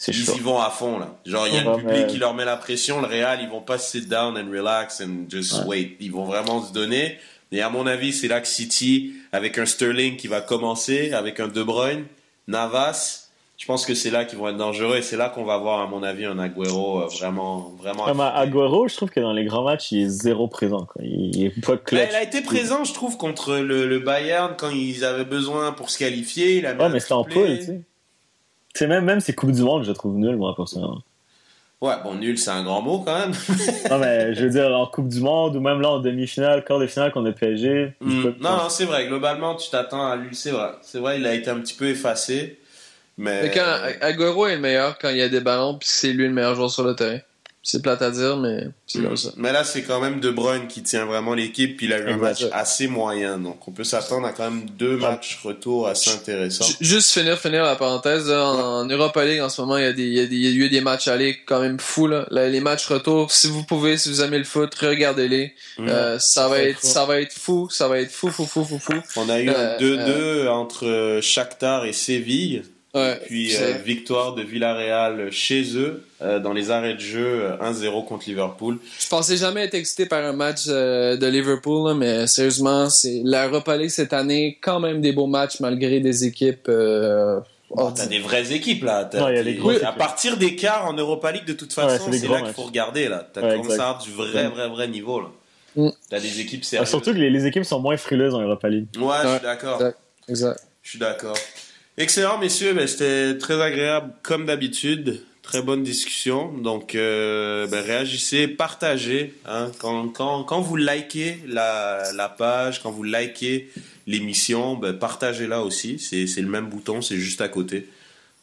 ils chaud. y vont à fond là. Genre il y a Ouais, le public mais- qui leur met la pression. Le Real, ils vont pas sit down and relax and just wait. Ils vont vraiment se donner. Et à mon avis, c'est là que City, avec un Sterling qui va commencer, avec un De Bruyne, Navas. Je pense que c'est là qu'ils vont être dangereux et c'est là qu'on va voir, à mon avis, un Agüero euh, vraiment, vraiment. Comme à Agüero, je trouve que dans les grands matchs, il est zéro présent. Quoi. Il est pas clutch. il a été présent, je trouve, contre le, le Bayern quand ils avaient besoin pour se qualifier. Il a Ouais, un mais c'était en poule, tu sais. Sais, même, même ces Coupes du Monde, je les trouve nuls, moi, personnellement. Ouais, bon, nul, c'est un grand mot quand même. (laughs) non, mais je veux dire, en Coupe du Monde, ou même là, en demi-finale, quart de finale contre le PSG. Non, non, c'est vrai. Globalement, tu t'attends à lui. C'est vrai. C'est vrai, il a été un petit peu effacé. Mais. Mais quand Agüero est le meilleur quand il y a des ballons, puis c'est lui le meilleur joueur sur le terrain. C'est plate à dire, mais c'est comme ça. Mais là, c'est quand même De Bruyne qui tient vraiment l'équipe. Puis il a eu un match assez moyen. Donc, on peut s'attendre à quand même deux matchs retour assez intéressants. Ju- Juste finir, finir la parenthèse, là, en, en Europa League en ce moment, il y, a des, il, y a des- il y a eu des matchs aller quand même fous. Là. Là, les matchs retour, si vous pouvez, si vous aimez le foot, regardez-les. Mhm. Euh, ça va être, ça va être fou, ça va être fou, fou, fou, fou, fou. On a eu Euh, un 2-2 entre euh, Shakhtar et Séville. Ouais, Puis euh, victoire de Villarreal chez eux euh, dans les arrêts de jeu euh, 1-0 contre Liverpool. Je pensais jamais être excité par un match euh, de Liverpool, là, mais sérieusement, c'est l'Europa League cette année, quand même des beaux matchs malgré des équipes. Euh, Bon, T'as des vraies équipes là. Non, y a des à équipes. partir des quarts en Europa League, de toute façon, c'est là qu'il faut regarder là. T'as Ouais, commencé à avoir du vrai, vrai, vrai niveau là. Mm. T'as des équipes Ah, sérieuses. surtout que les, les équipes sont moins frileuses en Europa League. Ouais, je suis d'accord. exact. Je suis d'accord. Excellent, messieurs. Ben, C'était très agréable, comme d'habitude. Très bonne discussion. Donc, euh, ben, réagissez, partagez. Hein, quand, quand, quand vous likez la, la page, quand vous likez l'émission, ben, partagez-la aussi. C'est le même bouton, c'est juste à côté.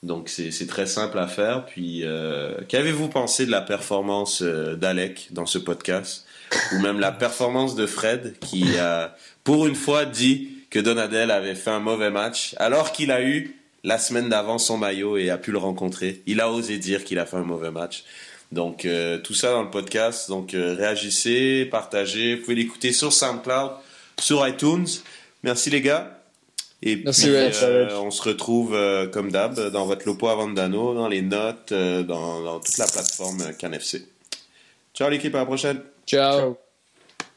Donc, c'est c'est très simple à faire. Puis, euh, qu'avez-vous pensé de la performance euh, d'Alec dans ce podcast? Ou même la performance de Fred, qui a, pour une fois, dit que Donadel avait fait un mauvais match, alors qu'il a eu la semaine d'avant son maillot et a pu le rencontrer. Il a osé dire qu'il a fait un mauvais match. Donc euh, tout ça dans le podcast. Donc euh, réagissez, partagez. Vous pouvez l'écouter sur SoundCloud, sur iTunes. Merci les gars. Et Merci, puis euh, on se retrouve euh, comme d'hab dans votre Lopo Avandano, dans les notes, euh, dans, dans toute la plateforme CanFC. Ciao l'équipe, à la prochaine. Ciao.